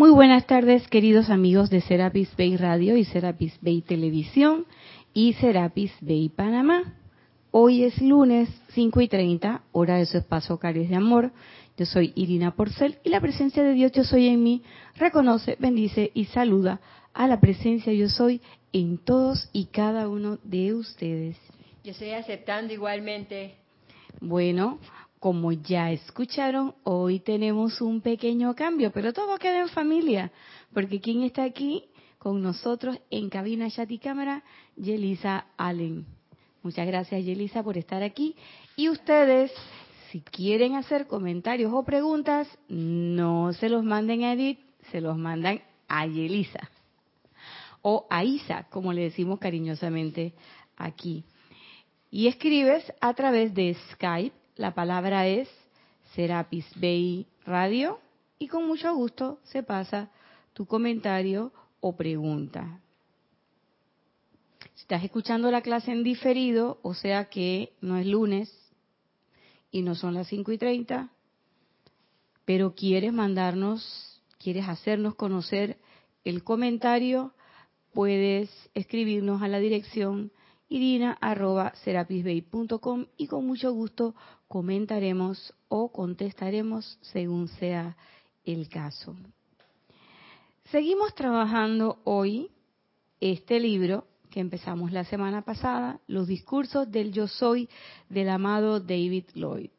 Muy buenas tardes, queridos amigos de Serapis Bay Radio y Serapis Bay Televisión y Serapis Bay Panamá. Hoy es lunes 5 y 30, hora de su espacio Cares de Amor. Yo soy Irina Porcel y la presencia de Dios Yo Soy en mí reconoce, bendice y saluda a la presencia Yo Soy en todos y cada uno de ustedes. Yo estoy aceptando igualmente. Bueno, como ya escucharon, hoy tenemos un pequeño cambio, pero todo queda en familia, porque ¿quién está aquí con nosotros en cabina, chat y cámara? Yelisa Allen. Muchas gracias, Yelisa, por estar aquí. Y ustedes, si quieren hacer comentarios o preguntas, no se los manden a Edith, se los mandan a Yelisa. O a Isa, como le decimos cariñosamente aquí. Y escribes a través de Skype la palabra es Serapis Bay Radio y con mucho gusto se pasa tu comentario o pregunta. Si estás escuchando la clase en diferido, o sea que no es lunes y no son las 5 y 30, pero quieres mandarnos, quieres hacernos conocer el comentario, puedes escribirnos a la dirección irina.serapisbay.com y con mucho gusto comentaremos o contestaremos según sea el caso. Seguimos trabajando hoy este libro que empezamos la semana pasada, Los discursos del yo soy del amado David Lloyd.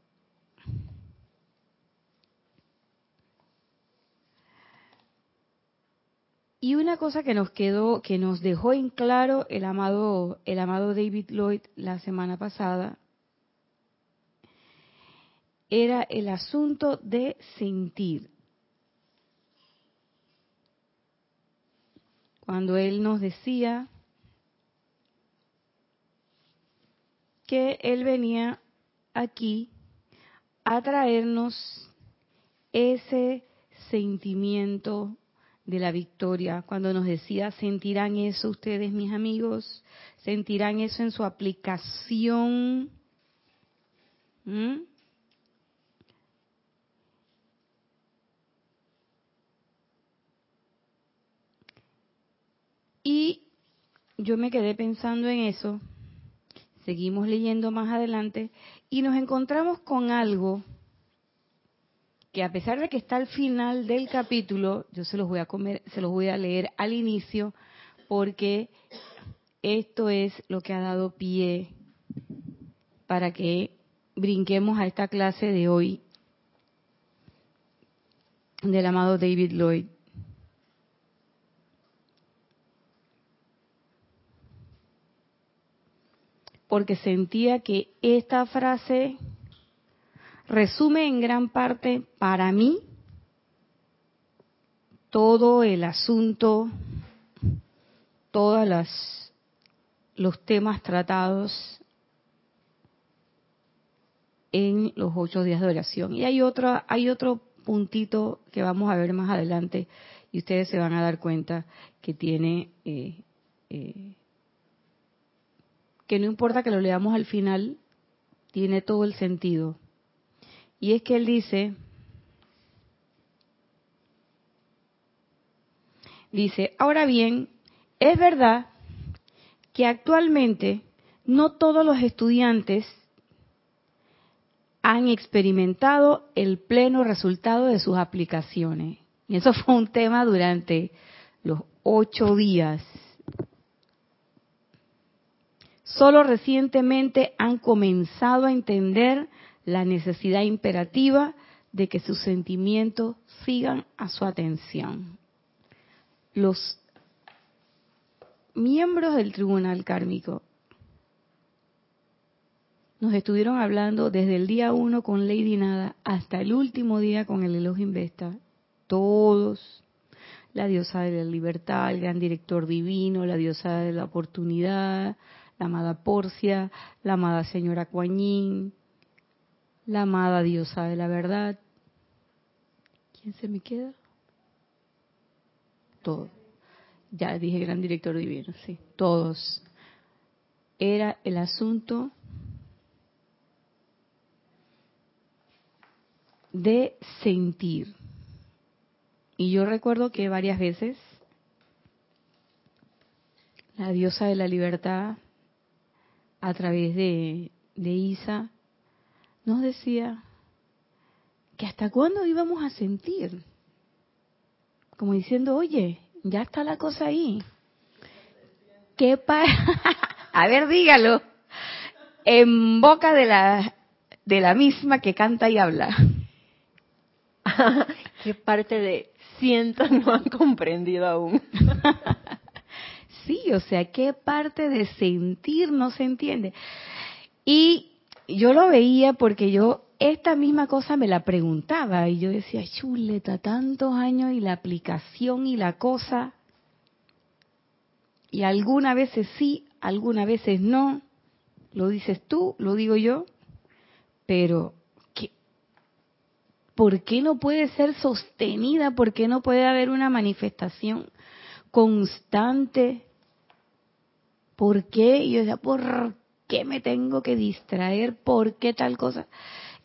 Y una cosa que nos quedó, que nos dejó en claro el amado, el amado David Lloyd la semana pasada, era el asunto de sentir. Cuando él nos decía que él venía aquí a traernos ese sentimiento de la victoria, cuando nos decía, sentirán eso ustedes, mis amigos, sentirán eso en su aplicación. ¿Mm? Y yo me quedé pensando en eso, seguimos leyendo más adelante y nos encontramos con algo que a pesar de que está al final del capítulo, yo se los voy a comer, se los voy a leer al inicio, porque esto es lo que ha dado pie para que brinquemos a esta clase de hoy del amado David Lloyd. Porque sentía que esta frase resume en gran parte para mí todo el asunto, todos los temas tratados en los ocho días de oración. Y hay otro, hay otro puntito que vamos a ver más adelante y ustedes se van a dar cuenta que tiene, eh, eh, que no importa que lo leamos al final, tiene todo el sentido. Y es que él dice, dice, ahora bien, es verdad que actualmente no todos los estudiantes han experimentado el pleno resultado de sus aplicaciones. Y eso fue un tema durante los ocho días. Solo recientemente han comenzado a entender la necesidad imperativa de que sus sentimientos sigan a su atención. Los miembros del tribunal kármico nos estuvieron hablando desde el día uno con Lady Nada hasta el último día con el Elohim Vesta, todos, la diosa de la libertad, el gran director divino, la diosa de la oportunidad, la amada Porcia, la amada señora Kuan la amada diosa de la verdad. ¿Quién se me queda? Todo. Ya dije gran director divino, sí, todos. Era el asunto de sentir. Y yo recuerdo que varias veces la diosa de la libertad, a través de, de Isa, nos decía que hasta cuándo íbamos a sentir. Como diciendo, oye, ya está la cosa ahí. ¿Qué a ver, dígalo. En boca de la, de la misma que canta y habla. ¿Qué parte de siento no han comprendido aún? sí, o sea, ¿qué parte de sentir no se entiende? Y yo lo veía porque yo esta misma cosa me la preguntaba y yo decía, chuleta, tantos años y la aplicación y la cosa. Y algunas veces sí, algunas veces no. Lo dices tú, lo digo yo. Pero. ¿por qué no puede ser sostenida? ¿Por qué no puede haber una manifestación constante? ¿Por qué? Y yo decía, ¿por qué me tengo que distraer? ¿Por qué tal cosa?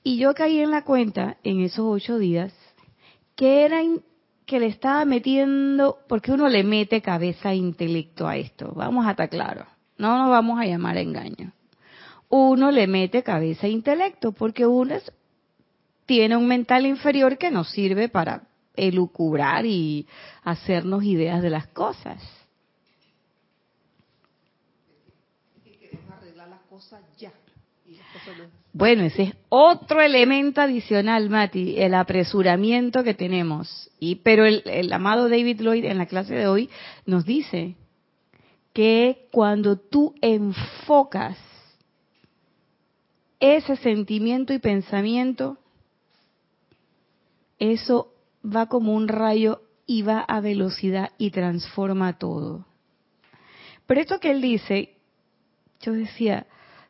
Y yo caí en la cuenta en esos ocho días que era que le estaba metiendo, porque uno le mete cabeza e intelecto a esto, vamos a estar claros, no nos vamos a llamar a engaño. Uno le mete cabeza e intelecto, porque uno tiene un mental inferior que nos sirve para elucubrar y hacernos ideas de las cosas. Bueno, ese es otro elemento adicional, Mati, el apresuramiento que tenemos. Y pero el, el, amado David Lloyd en la clase de hoy nos dice que cuando tú enfocas ese sentimiento y pensamiento, eso va como un rayo y va a velocidad y transforma todo. Pero esto que él dice, yo decía,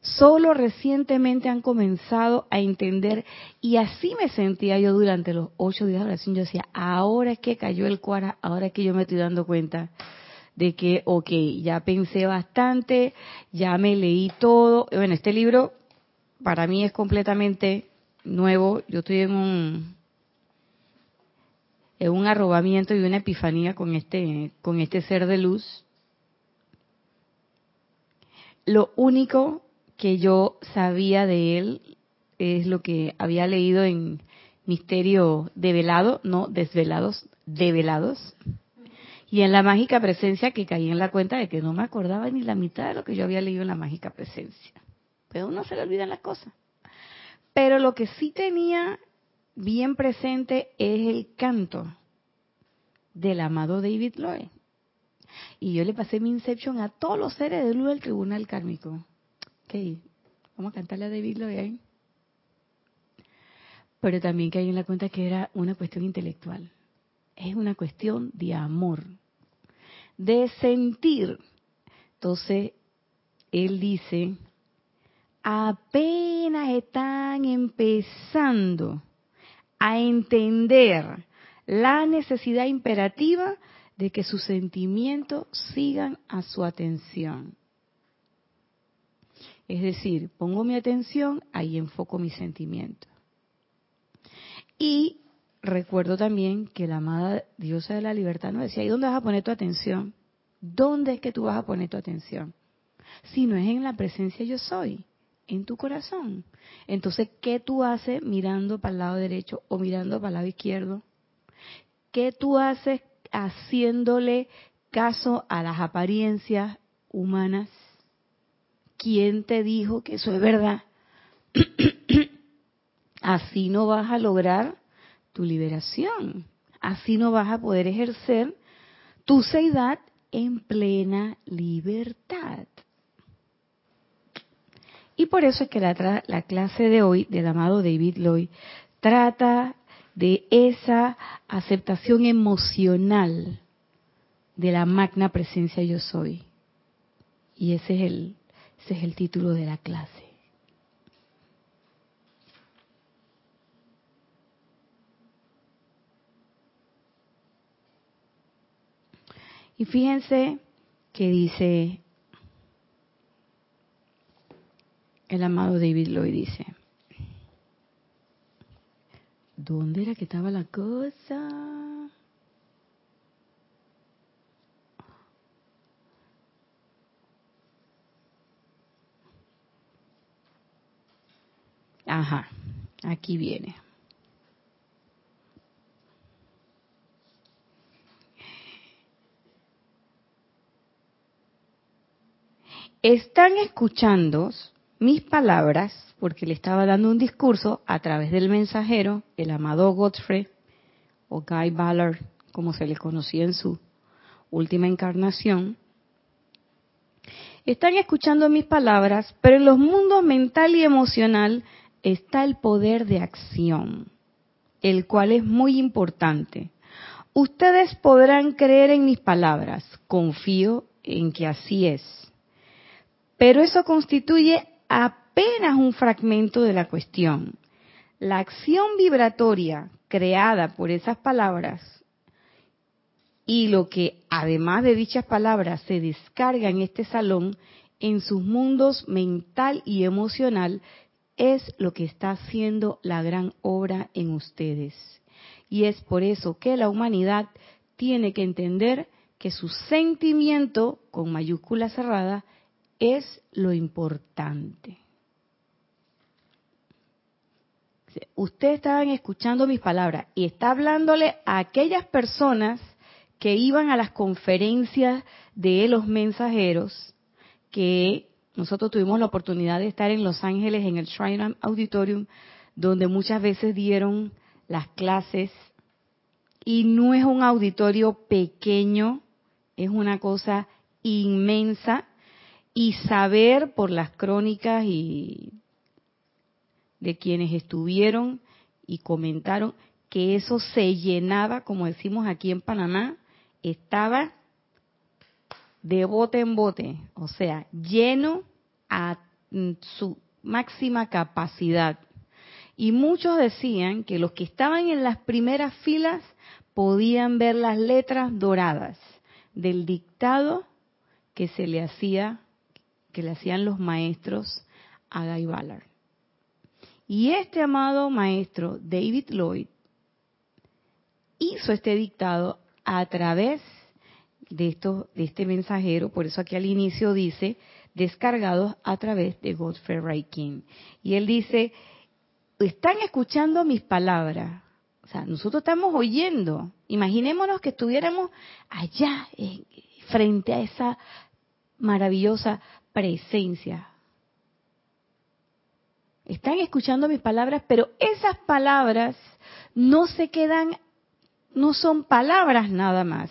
solo recientemente han comenzado a entender y así me sentía yo durante los ocho días de oración. Yo decía, ahora es que cayó el cuara, ahora es que yo me estoy dando cuenta de que, ok, ya pensé bastante, ya me leí todo. Bueno, este libro para mí es completamente nuevo. Yo estoy en un en un arrobamiento y una epifanía con este con este ser de luz. Lo único que yo sabía de él es lo que había leído en Misterio Develado, no desvelados, develados. Y en la mágica presencia que caí en la cuenta de que no me acordaba ni la mitad de lo que yo había leído en la mágica presencia. Pero uno se le olvidan las cosas. Pero lo que sí tenía bien presente es el canto del amado David Lloyd. Y yo le pasé mi inception a todos los seres de luz del tribunal kármico. Ok, vamos a cantarle a David Lloyd Pero también que hay en la cuenta que era una cuestión intelectual. Es una cuestión de amor, de sentir. Entonces, él dice, apenas están empezando a entender la necesidad imperativa de que sus sentimientos sigan a su atención. Es decir, pongo mi atención, ahí enfoco mi sentimiento. Y recuerdo también que la amada diosa de la libertad nos decía, ¿y dónde vas a poner tu atención? ¿Dónde es que tú vas a poner tu atención? Si no es en la presencia yo soy, en tu corazón. Entonces, ¿qué tú haces mirando para el lado derecho o mirando para el lado izquierdo? ¿Qué tú haces haciéndole caso a las apariencias humanas? ¿Quién te dijo que eso es verdad? Así no vas a lograr tu liberación. Así no vas a poder ejercer tu seidad en plena libertad. Y por eso es que la, la, clase de hoy del amado David Lloyd trata de esa aceptación emocional de la magna presencia yo soy. Y ese es el, ese es el título de la clase. Y fíjense que dice el amado David Lloyd dice, ¿dónde era que estaba la cosa? Ajá, aquí viene. Están escuchando mis palabras, porque le estaba dando un discurso a través del mensajero, el amado Godfrey, o Guy Ballard, como se le conocía en su última encarnación. Están escuchando mis palabras, pero en los mundos mental y emocional está el poder de acción, el cual es muy importante. Ustedes podrán creer en mis palabras, confío en que así es. Pero eso constituye apenas un fragmento de la cuestión. La acción vibratoria creada por esas palabras y lo que además de dichas palabras se descarga en este salón, en sus mundos mental y emocional, es lo que está haciendo la gran obra en ustedes. Y es por eso que la humanidad tiene que entender que su sentimiento, con mayúscula cerrada, es lo importante. Ustedes estaban escuchando mis palabras y está hablándole a aquellas personas que iban a las conferencias de los mensajeros, que nosotros tuvimos la oportunidad de estar en Los Ángeles en el Shrine Auditorium, donde muchas veces dieron las clases. Y no es un auditorio pequeño, es una cosa inmensa. Y saber por las crónicas y de quienes estuvieron y comentaron que eso se llenaba, como decimos aquí en Panamá, estaba de bote en bote, o sea, lleno a su máxima capacidad. Y muchos decían que los que estaban en las primeras filas podían ver las letras doradas del dictado que se le hacía, que le hacían los maestros a Guy Ballard. Y este amado maestro, David Lloyd, hizo este dictado a través de, esto, de este mensajero, por eso aquí al inicio dice, descargados a través de Godfrey Raikin. Y él dice, están escuchando mis palabras. O sea, nosotros estamos oyendo. Imaginémonos que estuviéramos allá, frente a esa maravillosa presencia. Están escuchando mis palabras, pero esas palabras no se quedan no son palabras nada más,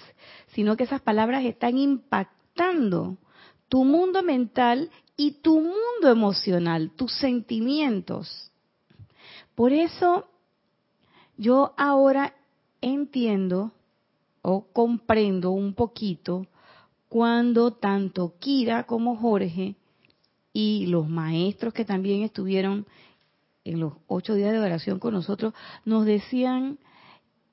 sino que esas palabras están impactando tu mundo mental y tu mundo emocional, tus sentimientos. Por eso yo ahora entiendo o comprendo un poquito cuando tanto Kira como Jorge y los maestros que también estuvieron en los ocho días de oración con nosotros nos decían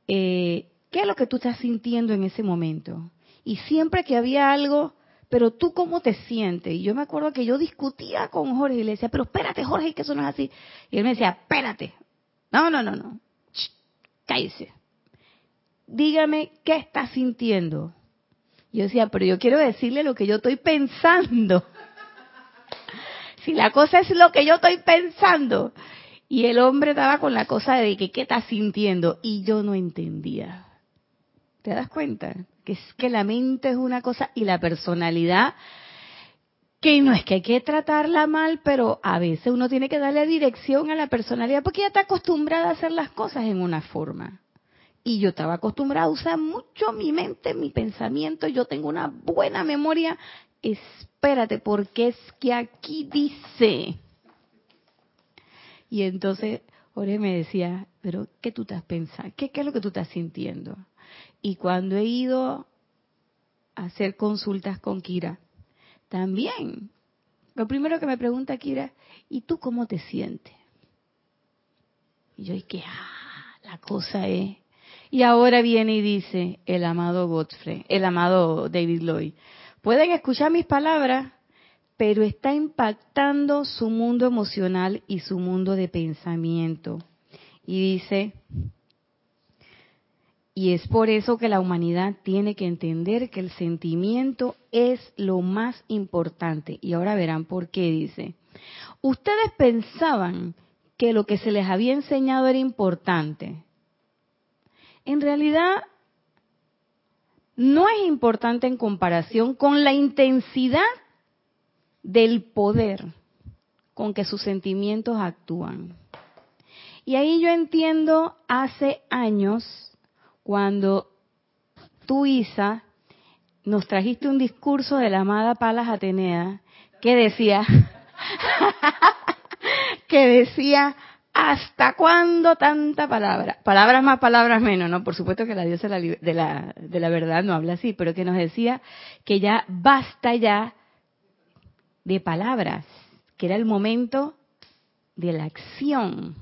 eh, ¿qué es lo que tú estás sintiendo en ese momento? Y siempre que había algo, pero tú cómo te sientes. Y yo me acuerdo que yo discutía con Jorge y le decía, pero espérate Jorge, que eso no es así. Y él me decía, espérate. No, no, no, no. cállese. Dígame qué estás sintiendo. Yo decía, pero yo quiero decirle lo que yo estoy pensando. si la cosa es lo que yo estoy pensando, y el hombre estaba con la cosa de que qué está sintiendo y yo no entendía. ¿Te das cuenta? Que es que la mente es una cosa y la personalidad que no es que hay que tratarla mal, pero a veces uno tiene que darle dirección a la personalidad porque ya está acostumbrada a hacer las cosas en una forma. Y yo estaba acostumbrada a usar mucho mi mente, mi pensamiento, yo tengo una buena memoria. Espérate, porque es que aquí dice, y entonces Jorge me decía, pero ¿qué tú estás pensando? ¿Qué, ¿Qué es lo que tú estás sintiendo? Y cuando he ido a hacer consultas con Kira, también, lo primero que me pregunta Kira, ¿y tú cómo te sientes? Y yo, que, ah, la cosa es. Y ahora viene y dice el amado Godfrey, el amado David Lloyd, ¿pueden escuchar mis palabras? pero está impactando su mundo emocional y su mundo de pensamiento. Y dice, y es por eso que la humanidad tiene que entender que el sentimiento es lo más importante. Y ahora verán por qué dice, ustedes pensaban que lo que se les había enseñado era importante. En realidad, no es importante en comparación con la intensidad del poder con que sus sentimientos actúan. Y ahí yo entiendo hace años, cuando tú, Isa, nos trajiste un discurso de la amada Palas Atenea, que decía, que decía, ¿hasta cuándo tanta palabra? Palabras más, palabras menos, ¿no? Por supuesto que la diosa de la, de la verdad no habla así, pero que nos decía que ya basta ya de palabras, que era el momento de la acción.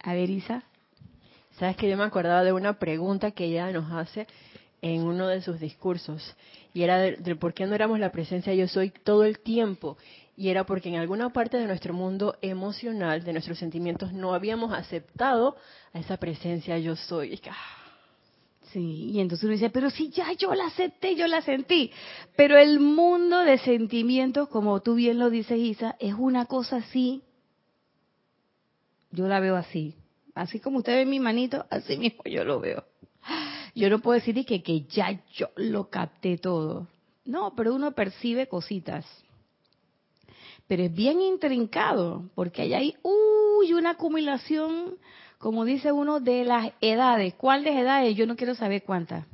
A ver, Isa. Sabes que yo me acordaba de una pregunta que ella nos hace en uno de sus discursos y era de, por qué no éramos la presencia yo soy todo el tiempo y era porque en alguna parte de nuestro mundo emocional, de nuestros sentimientos, no habíamos aceptado a esa presencia yo soy. Ah. Sí, y entonces uno dice, pero si ya yo la acepté, yo la sentí. Pero el mundo de sentimientos, como tú bien lo dices, Isa, es una cosa así. Yo la veo así. Así como usted ve mi manito, así mismo yo lo veo. Yo no puedo decir que, que ya yo lo capté todo. No, pero uno percibe cositas. Pero es bien intrincado, porque allá hay uy, una acumulación como dice uno, de las edades. ¿Cuáles edades? Yo no quiero saber cuántas.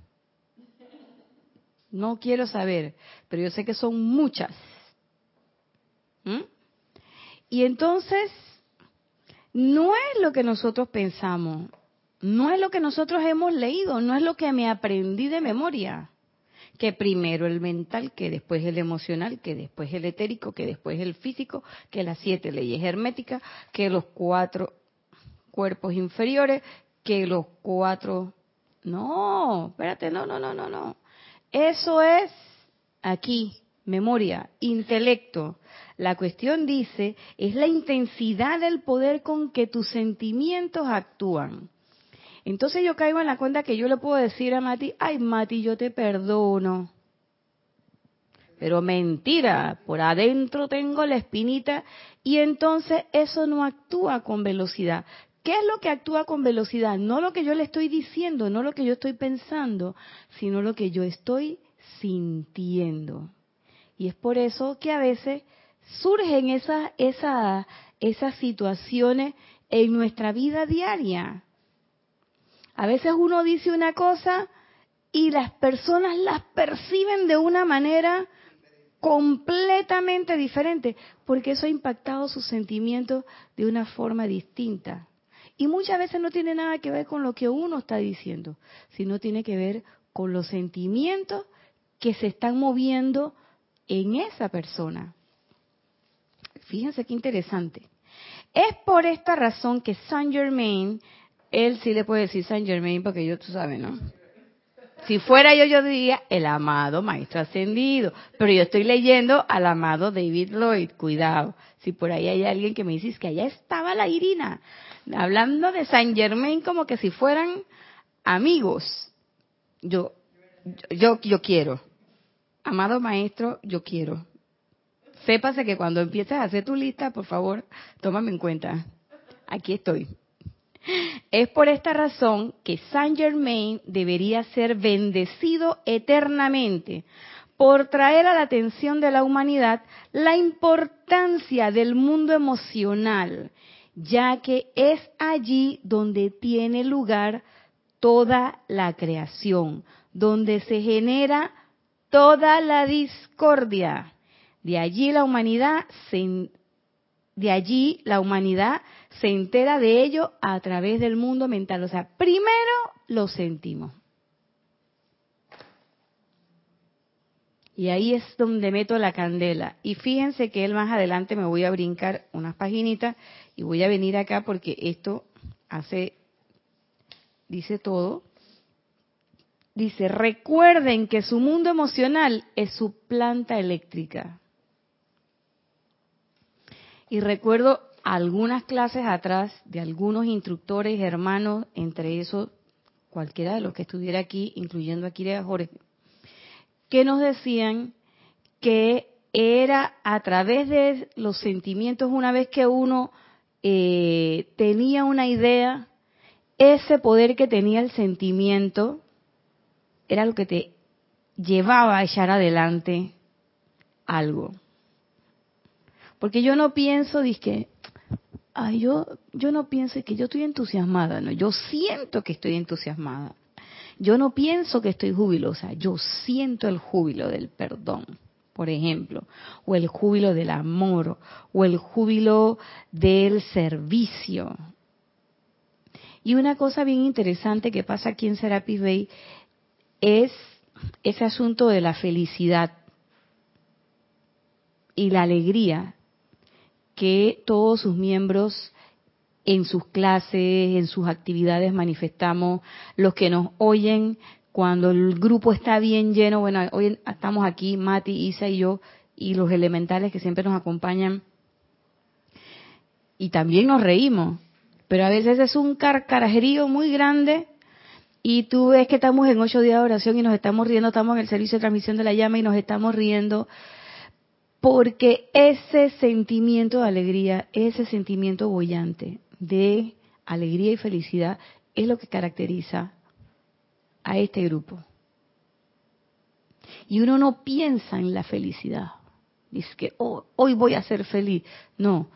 No quiero saber, pero yo sé que son muchas. ¿Mm? Y entonces, no es lo que nosotros pensamos, no es lo que nosotros hemos leído, no es lo que me aprendí de memoria. Que primero el mental, que después el emocional, que después el etérico, que después el físico, que las siete leyes herméticas, que los cuatro cuerpos inferiores que los cuatro. No, espérate, no, no, no, no, no. Eso es aquí, memoria, intelecto. La cuestión dice, es la intensidad del poder con que tus sentimientos actúan. Entonces yo caigo en la cuenta que yo le puedo decir a Mati, ay Mati, yo te perdono. Pero mentira, por adentro tengo la espinita y entonces eso no actúa con velocidad. ¿Qué es lo que actúa con velocidad? No lo que yo le estoy diciendo, no lo que yo estoy pensando, sino lo que yo estoy sintiendo. Y es por eso que a veces surgen esas, esas, esas situaciones en nuestra vida diaria. A veces uno dice una cosa y las personas las perciben de una manera completamente diferente, porque eso ha impactado sus sentimientos de una forma distinta. Y muchas veces no tiene nada que ver con lo que uno está diciendo, sino tiene que ver con los sentimientos que se están moviendo en esa persona. Fíjense qué interesante. Es por esta razón que Saint Germain, él sí le puede decir Saint Germain porque yo, tú sabes, ¿no? Si fuera yo, yo diría el amado maestro ascendido. Pero yo estoy leyendo al amado David Lloyd. Cuidado. Si por ahí hay alguien que me dice que allá estaba la Irina hablando de Saint Germain como que si fueran amigos. Yo, yo, yo quiero. Amado maestro, yo quiero. Sépase que cuando empieces a hacer tu lista, por favor, tómame en cuenta. Aquí estoy. Es por esta razón que Saint Germain debería ser bendecido eternamente por traer a la atención de la humanidad la importancia del mundo emocional ya que es allí donde tiene lugar toda la creación, donde se genera toda la discordia. De allí la humanidad se, de allí la humanidad se entera de ello a través del mundo mental. O sea, primero lo sentimos. Y ahí es donde meto la candela. Y fíjense que él más adelante me voy a brincar unas paginitas y voy a venir acá porque esto hace, dice todo. Dice, recuerden que su mundo emocional es su planta eléctrica. Y recuerdo algunas clases atrás de algunos instructores, hermanos, entre esos cualquiera de los que estuviera aquí, incluyendo aquí de Jorge, que nos decían que era a través de los sentimientos, una vez que uno eh, tenía una idea, ese poder que tenía el sentimiento era lo que te llevaba a echar adelante algo. Porque yo no pienso, dije, ay, yo, yo no pienso que yo estoy entusiasmada, no, yo siento que estoy entusiasmada. Yo no pienso que estoy jubilosa, yo siento el júbilo del perdón, por ejemplo, o el júbilo del amor, o el júbilo del servicio. Y una cosa bien interesante que pasa aquí en Serapis Bay es ese asunto de la felicidad y la alegría que todos sus miembros en sus clases, en sus actividades manifestamos, los que nos oyen cuando el grupo está bien lleno, bueno, hoy estamos aquí, Mati, Isa y yo, y los elementales que siempre nos acompañan, y también nos reímos, pero a veces es un carcarajerío muy grande y tú ves que estamos en ocho días de oración y nos estamos riendo, estamos en el servicio de transmisión de la llama y nos estamos riendo porque ese sentimiento de alegría, ese sentimiento bollante de alegría y felicidad es lo que caracteriza a este grupo. Y uno no piensa en la felicidad. Dice que oh, hoy voy a ser feliz. No.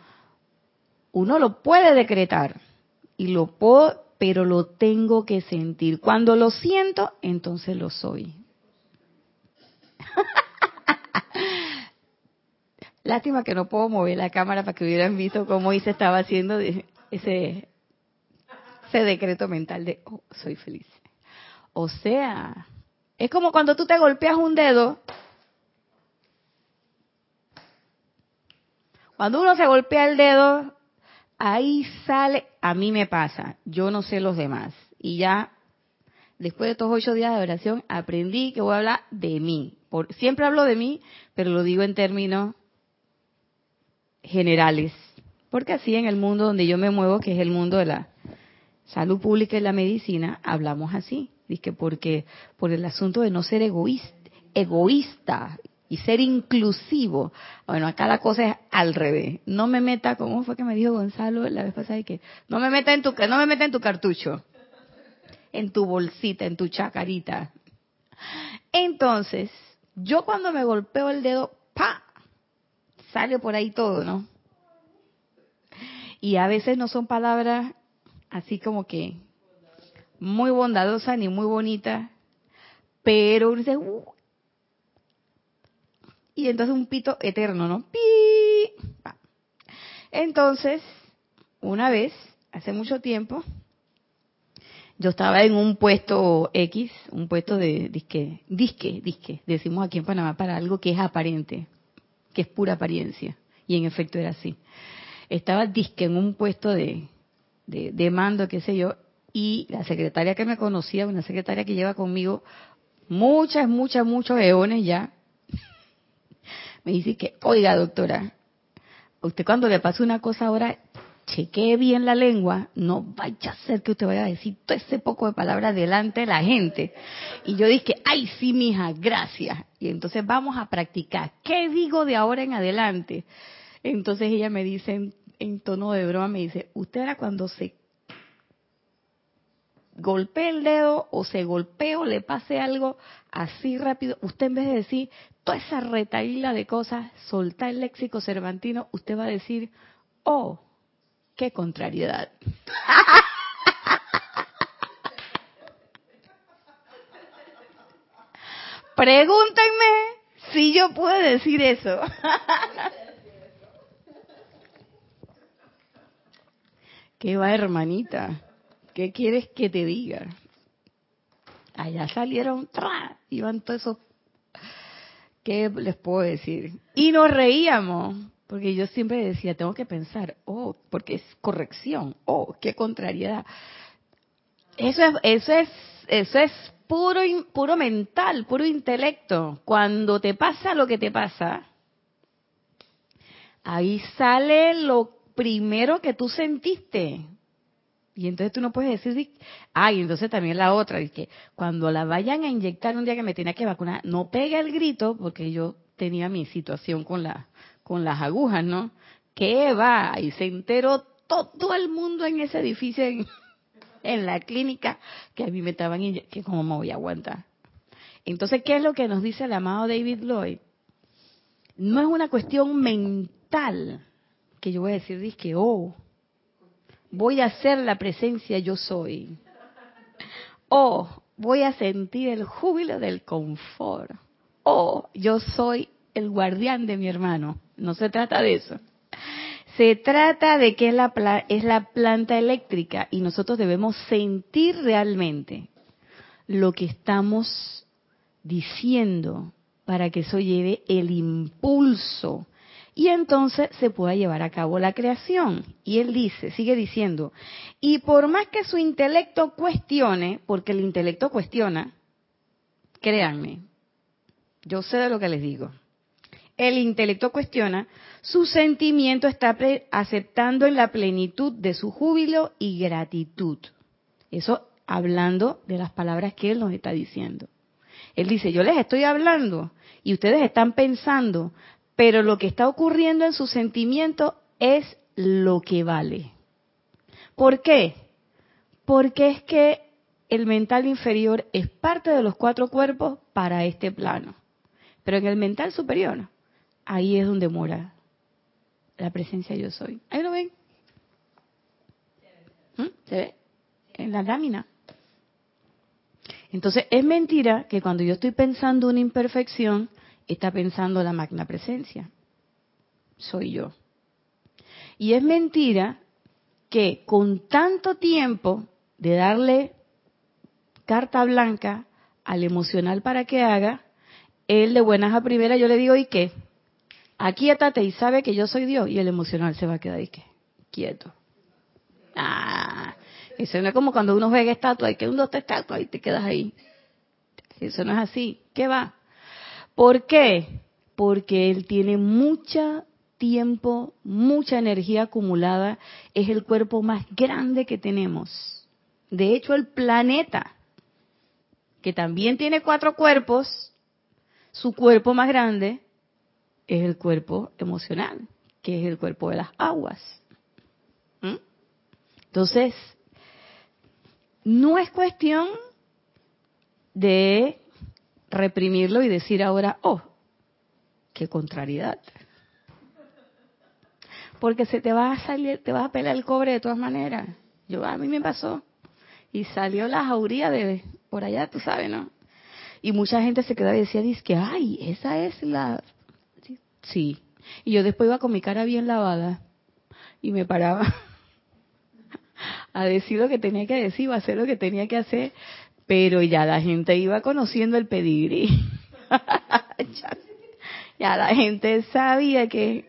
Uno lo puede decretar y lo puedo, pero lo tengo que sentir. Cuando lo siento, entonces lo soy. Lástima que no puedo mover la cámara para que hubieran visto cómo se estaba haciendo ese, ese decreto mental de, oh, soy feliz. O sea, es como cuando tú te golpeas un dedo. Cuando uno se golpea el dedo, ahí sale, a mí me pasa, yo no sé los demás. Y ya, después de estos ocho días de oración, aprendí que voy a hablar de mí. Por, siempre hablo de mí, pero lo digo en términos generales, porque así en el mundo donde yo me muevo, que es el mundo de la salud pública y la medicina, hablamos así, dice porque por el asunto de no ser egoísta, egoísta y ser inclusivo. Bueno, acá la cosa es al revés. No me meta, ¿cómo fue que me dijo Gonzalo la vez pasada? Que no me meta en tu, no me meta en tu cartucho, en tu bolsita, en tu chacarita. Entonces, yo cuando me golpeo el dedo, ¡pa! sale por ahí todo, ¿no? Y a veces no son palabras así como que muy bondadosas ni muy bonitas, pero dice, uh". Y entonces un pito eterno, ¿no? ¡Pi! Entonces, una vez, hace mucho tiempo, yo estaba en un puesto X, un puesto de disque, disque, disque, decimos aquí en Panamá para algo que es aparente que es pura apariencia. Y en efecto era así. Estaba disque en un puesto de, de, mando, qué sé yo, y la secretaria que me conocía, una secretaria que lleva conmigo muchas, muchas, muchos eones ya, me dice que, oiga doctora, usted cuando le pasa una cosa ahora, chequee bien la lengua, no vaya a ser que usted vaya a decir todo ese poco de palabras delante de la gente. Y yo dije, ay, sí, mija, gracias. Y entonces vamos a practicar. ¿Qué digo de ahora en adelante? Entonces ella me dice en, tono de broma, me dice, usted era cuando se golpee el dedo o se golpee o le pase algo así rápido, usted en vez de decir toda esa retaíla de cosas, soltar el léxico cervantino, usted va a decir, oh, Qué contrariedad. Pregúntenme si yo puedo decir eso. ¿Qué va, hermanita? ¿Qué quieres que te diga? Allá salieron, ¡tra! iban todos esos... ¿Qué les puedo decir? Y nos reíamos, porque yo siempre decía, tengo que pensar, oh, porque es corrección, oh, qué contrariedad. Eso es, eso es, eso es puro, puro mental, puro intelecto. Cuando te pasa lo que te pasa, ahí sale lo primero que tú sentiste. Y entonces tú no puedes decir, ay, entonces también la otra, y que cuando la vayan a inyectar un día que me tenía que vacunar, no pegue el grito, porque yo tenía mi situación con la con las agujas, ¿no? ¿Qué va? Y se enteró todo el mundo en ese edificio, en, la clínica, que a mí me estaban, que cómo me voy a aguantar. Entonces, ¿qué es lo que nos dice el amado David Lloyd? No es una cuestión mental que yo voy a decir, que, oh, voy a ser la presencia yo soy. Oh, voy a sentir el júbilo del confort. Oh, yo soy el guardián de mi hermano. No se trata de eso. Se trata de que es la, es la planta eléctrica y nosotros debemos sentir realmente lo que estamos diciendo para que eso lleve el impulso y entonces se pueda llevar a cabo la creación. Y él dice, sigue diciendo, y por más que su intelecto cuestione, porque el intelecto cuestiona, créanme, yo sé de lo que les digo, el intelecto cuestiona, su sentimiento está aceptando en la plenitud de su júbilo y gratitud. Eso hablando de las palabras que él nos está diciendo. Él dice, yo les estoy hablando y ustedes están pensando, pero lo que está ocurriendo en su sentimiento es lo que vale. ¿Por qué? Porque es que el mental inferior es parte de los cuatro cuerpos para este plano. Pero en el mental superior, ahí es donde mora la presencia yo soy. Ahí lo ven. ¿Mm? ¿Se ve? En la lámina. Entonces, es mentira que cuando yo estoy pensando una imperfección, está pensando la magna presencia. Soy yo. Y es mentira que con tanto tiempo de darle carta blanca al emocional para que haga, él de buenas a primera yo le digo, ¿y qué? Aquíétate y sabe que yo soy Dios. Y el emocional se va a quedar, ¿y qué? Quieto. Ah, eso no es como cuando uno juega estatua, hay que uno te estatua y te quedas ahí. Eso no es así. ¿Qué va? ¿Por qué? Porque él tiene mucho tiempo, mucha energía acumulada. Es el cuerpo más grande que tenemos. De hecho, el planeta, que también tiene cuatro cuerpos, su cuerpo más grande es el cuerpo emocional, que es el cuerpo de las aguas. ¿Mm? Entonces, no es cuestión de reprimirlo y decir ahora, oh, qué contrariedad. Porque se te va a salir, te vas a pelar el cobre de todas maneras. Yo, a mí me pasó. Y salió la jauría de por allá, tú sabes, ¿no? Y mucha gente se quedaba y decía, dice que, ay, esa es la... Sí. Y yo después iba con mi cara bien lavada y me paraba a decir lo que tenía que decir, a hacer lo que tenía que hacer, pero ya la gente iba conociendo el pedigrí. ya, la gente sabía que,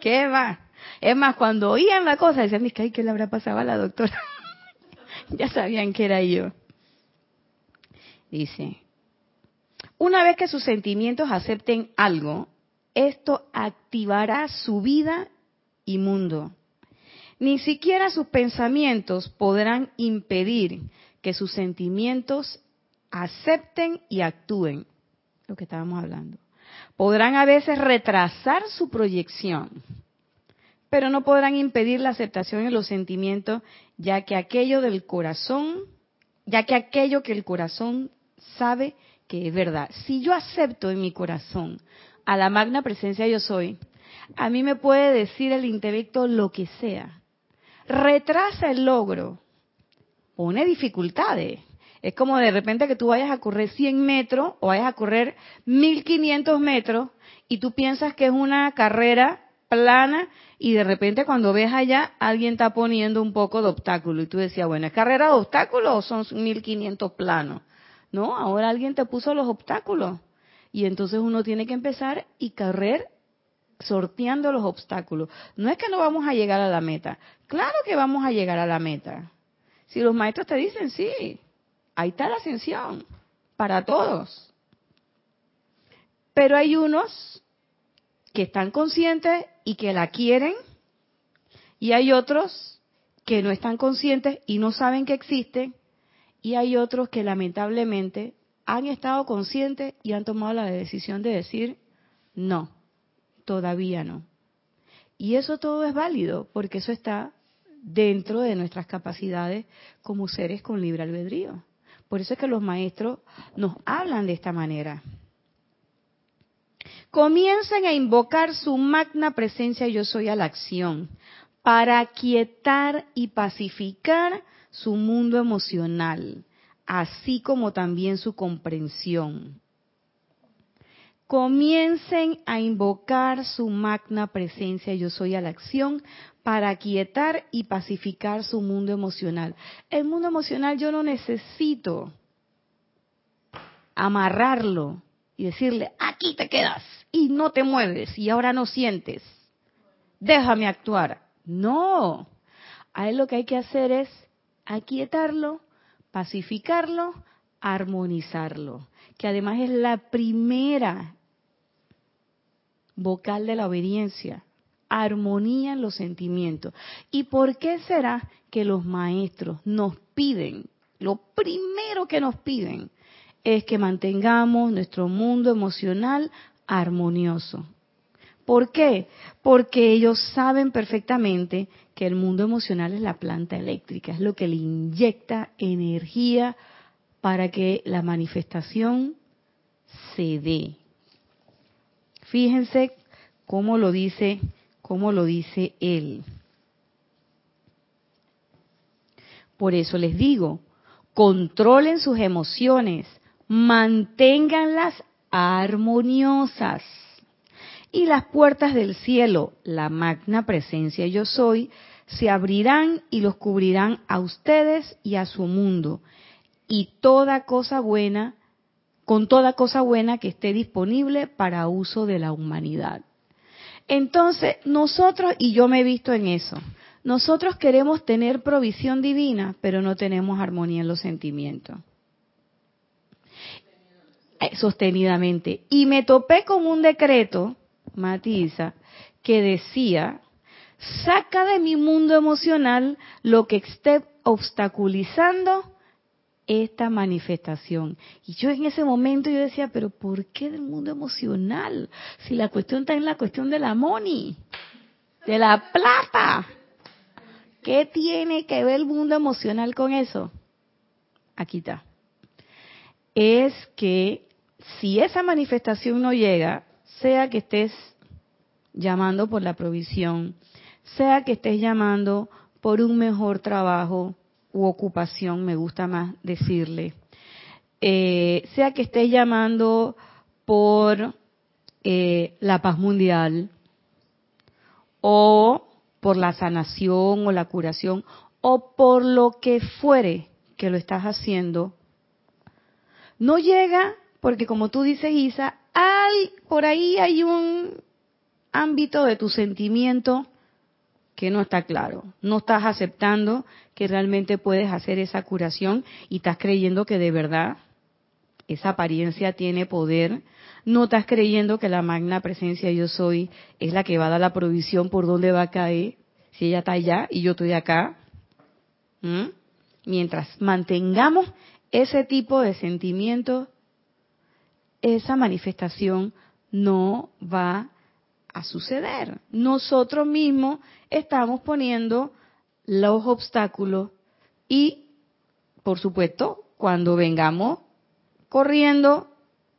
¿qué va? Es más, cuando oían la cosa, decían, ay, ¿qué le habrá pasado a la doctora? ya sabían que era yo. Dice, una vez que sus sentimientos acepten algo, esto activará su vida y mundo. Ni siquiera sus pensamientos podrán impedir que sus sentimientos acepten y actúen, lo que estábamos hablando. Podrán a veces retrasar su proyección, pero no podrán impedir la aceptación de los sentimientos, ya que aquello del corazón, ya que aquello que el corazón sabe que es verdad. Si yo acepto en mi corazón a la magna presencia yo soy, a mí me puede decir el intelecto lo que sea, retrasa el logro, pone dificultades. Es como de repente que tú vayas a correr 100 metros o vayas a correr 1500 metros y tú piensas que es una carrera plana y de repente cuando ves allá alguien está poniendo un poco de obstáculo y tú decías, bueno, ¿es carrera de obstáculos o son 1500 planos? No, ahora alguien te puso los obstáculos y entonces uno tiene que empezar y correr sorteando los obstáculos. No es que no vamos a llegar a la meta, claro que vamos a llegar a la meta. Si los maestros te dicen, sí, ahí está la ascensión, para todos. Pero hay unos que están conscientes y que la quieren, y hay otros que no están conscientes y no saben que existen, y hay otros que lamentablemente han estado conscientes y han tomado la decisión de decir, no, todavía no. Y eso todo es válido, porque eso está dentro de nuestras capacidades como seres con libre albedrío. Por eso es que los maestros nos hablan de esta manera. Comiencen a invocar su magna presencia yo soy a la acción para quietar y pacificar su mundo emocional, así como también su comprensión. Comiencen a invocar su magna presencia yo soy a la acción para quietar y pacificar su mundo emocional. El mundo emocional yo no necesito amarrarlo y decirle, aquí te quedas y no te mueves y ahora no sientes. Déjame actuar. No. A él lo que hay que hacer es aquietarlo, pacificarlo, armonizarlo, que además es la primera vocal de la obediencia armonía en los sentimientos. ¿Y por qué será que los maestros nos piden, lo primero que nos piden es que mantengamos nuestro mundo emocional armonioso? ¿Por qué? Porque ellos saben perfectamente que el mundo emocional es la planta eléctrica, es lo que le inyecta energía para que la manifestación se dé. Fíjense cómo lo dice como lo dice él. Por eso les digo, controlen sus emociones, manténganlas armoniosas. Y las puertas del cielo, la magna presencia yo soy, se abrirán y los cubrirán a ustedes y a su mundo. Y toda cosa buena, con toda cosa buena que esté disponible para uso de la humanidad. Entonces, nosotros, y yo me he visto en eso, nosotros queremos tener provisión divina, pero no tenemos armonía en los sentimientos. Eh, sostenidamente. Y me topé con un decreto, Matiza, que decía, saca de mi mundo emocional lo que esté obstaculizando esta manifestación. Y yo en ese momento yo decía, pero ¿por qué del mundo emocional? Si la cuestión está en la cuestión de la money, de la plata. ¿Qué tiene que ver el mundo emocional con eso? Aquí está. Es que si esa manifestación no llega, sea que estés llamando por la provisión, sea que estés llamando por un mejor trabajo, u ocupación, me gusta más decirle, eh, sea que estés llamando por eh, la paz mundial o por la sanación o la curación o por lo que fuere que lo estás haciendo, no llega porque como tú dices Isa, hay, por ahí hay un ámbito de tu sentimiento que no está claro. No estás aceptando que realmente puedes hacer esa curación y estás creyendo que de verdad esa apariencia tiene poder. No estás creyendo que la magna presencia yo soy es la que va a dar la provisión por dónde va a caer. Si ella está allá y yo estoy acá. Mientras mantengamos ese tipo de sentimiento, esa manifestación no va a suceder. Nosotros mismos estamos poniendo los obstáculos y, por supuesto, cuando vengamos corriendo,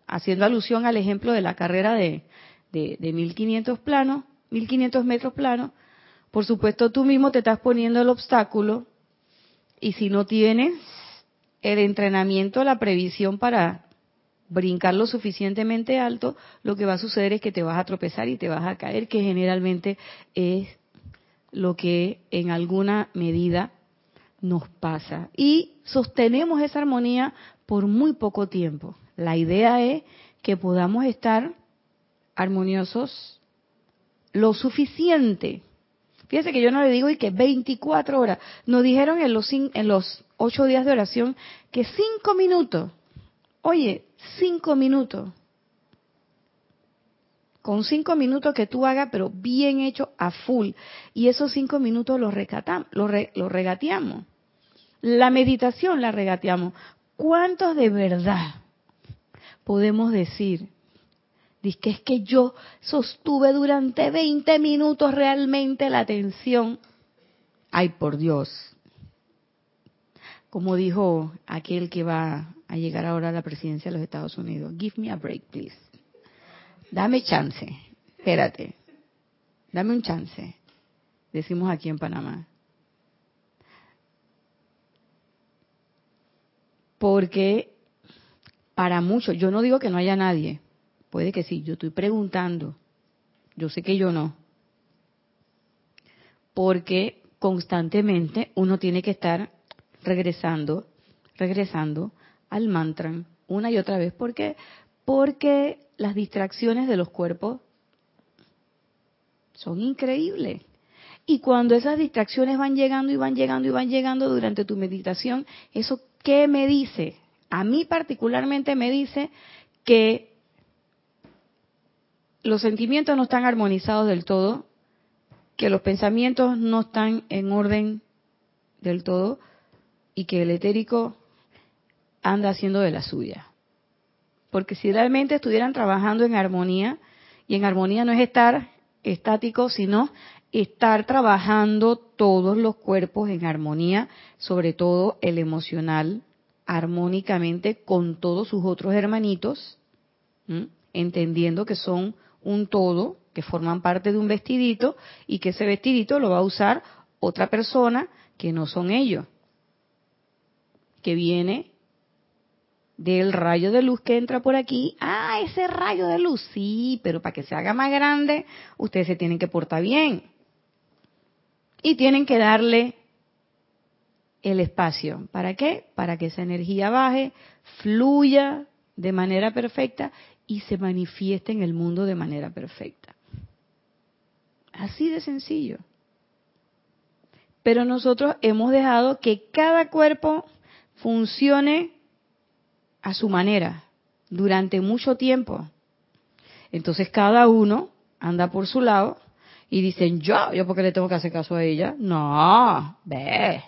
haciendo alusión al ejemplo de la carrera de, de, de 1500 planos, 1500 metros planos, por supuesto tú mismo te estás poniendo el obstáculo y si no tienes el entrenamiento, la previsión para brincar lo suficientemente alto, lo que va a suceder es que te vas a tropezar y te vas a caer, que generalmente es lo que en alguna medida nos pasa. Y sostenemos esa armonía por muy poco tiempo. La idea es que podamos estar armoniosos lo suficiente. Fíjese que yo no le digo y que 24 horas. Nos dijeron en los, en los 8 días de oración que 5 minutos. Oye, cinco minutos. Con cinco minutos que tú hagas, pero bien hecho a full. Y esos cinco minutos los, los regateamos. La meditación la regateamos. ¿Cuántos de verdad podemos decir Dice que es que yo sostuve durante 20 minutos realmente la atención. Ay, por Dios. Como dijo aquel que va a llegar ahora a la presidencia de los Estados Unidos, give me a break, please. Dame chance. Espérate. Dame un chance. Decimos aquí en Panamá. Porque para muchos, yo no digo que no haya nadie, puede que sí, yo estoy preguntando, yo sé que yo no, porque constantemente uno tiene que estar regresando, regresando al mantra una y otra vez, ¿por qué? Porque las distracciones de los cuerpos son increíbles. Y cuando esas distracciones van llegando y van llegando y van llegando durante tu meditación, ¿eso qué me dice? A mí particularmente me dice que los sentimientos no están armonizados del todo, que los pensamientos no están en orden del todo y que el etérico anda haciendo de la suya. Porque si realmente estuvieran trabajando en armonía, y en armonía no es estar estático, sino estar trabajando todos los cuerpos en armonía, sobre todo el emocional, armónicamente con todos sus otros hermanitos, entendiendo que son un todo, que forman parte de un vestidito y que ese vestidito lo va a usar otra persona que no son ellos, que viene del rayo de luz que entra por aquí. Ah, ese rayo de luz, sí, pero para que se haga más grande, ustedes se tienen que portar bien. Y tienen que darle el espacio. ¿Para qué? Para que esa energía baje, fluya de manera perfecta y se manifieste en el mundo de manera perfecta. Así de sencillo. Pero nosotros hemos dejado que cada cuerpo funcione a su manera durante mucho tiempo. Entonces cada uno anda por su lado y dicen, yo, yo porque le tengo que hacer caso a ella. No, ve.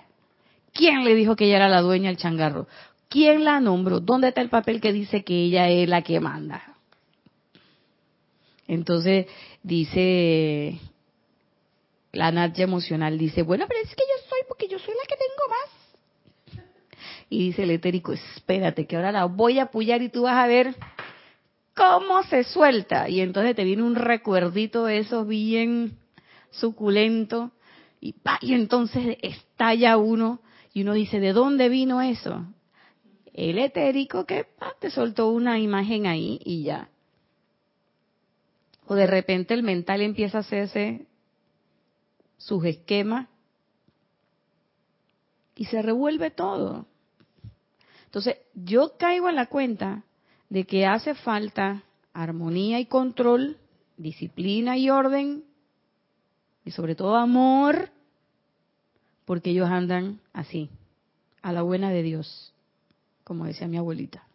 ¿Quién le dijo que ella era la dueña del changarro? ¿Quién la nombró? ¿Dónde está el papel que dice que ella es la que manda? Entonces dice la nacha emocional, dice, bueno, pero es que yo soy porque yo soy la que tengo más. Y dice el etérico, espérate, que ahora la voy a apoyar y tú vas a ver cómo se suelta. Y entonces te viene un recuerdito de esos bien suculento y, y entonces estalla uno y uno dice, ¿de dónde vino eso? El etérico que te soltó una imagen ahí y ya. O de repente el mental empieza a hacerse sus esquemas y se revuelve todo. Entonces, yo caigo en la cuenta de que hace falta armonía y control, disciplina y orden, y sobre todo amor, porque ellos andan así, a la buena de Dios, como decía mi abuelita,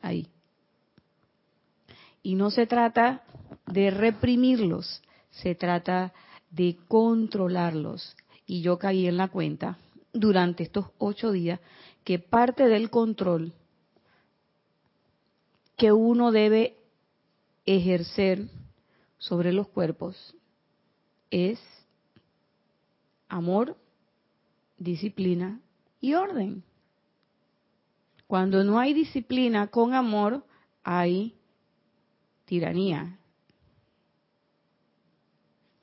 ahí. Y no se trata de reprimirlos, se trata de controlarlos. Y yo caí en la cuenta durante estos ocho días que parte del control que uno debe ejercer sobre los cuerpos es amor, disciplina y orden. Cuando no hay disciplina con amor, hay tiranía,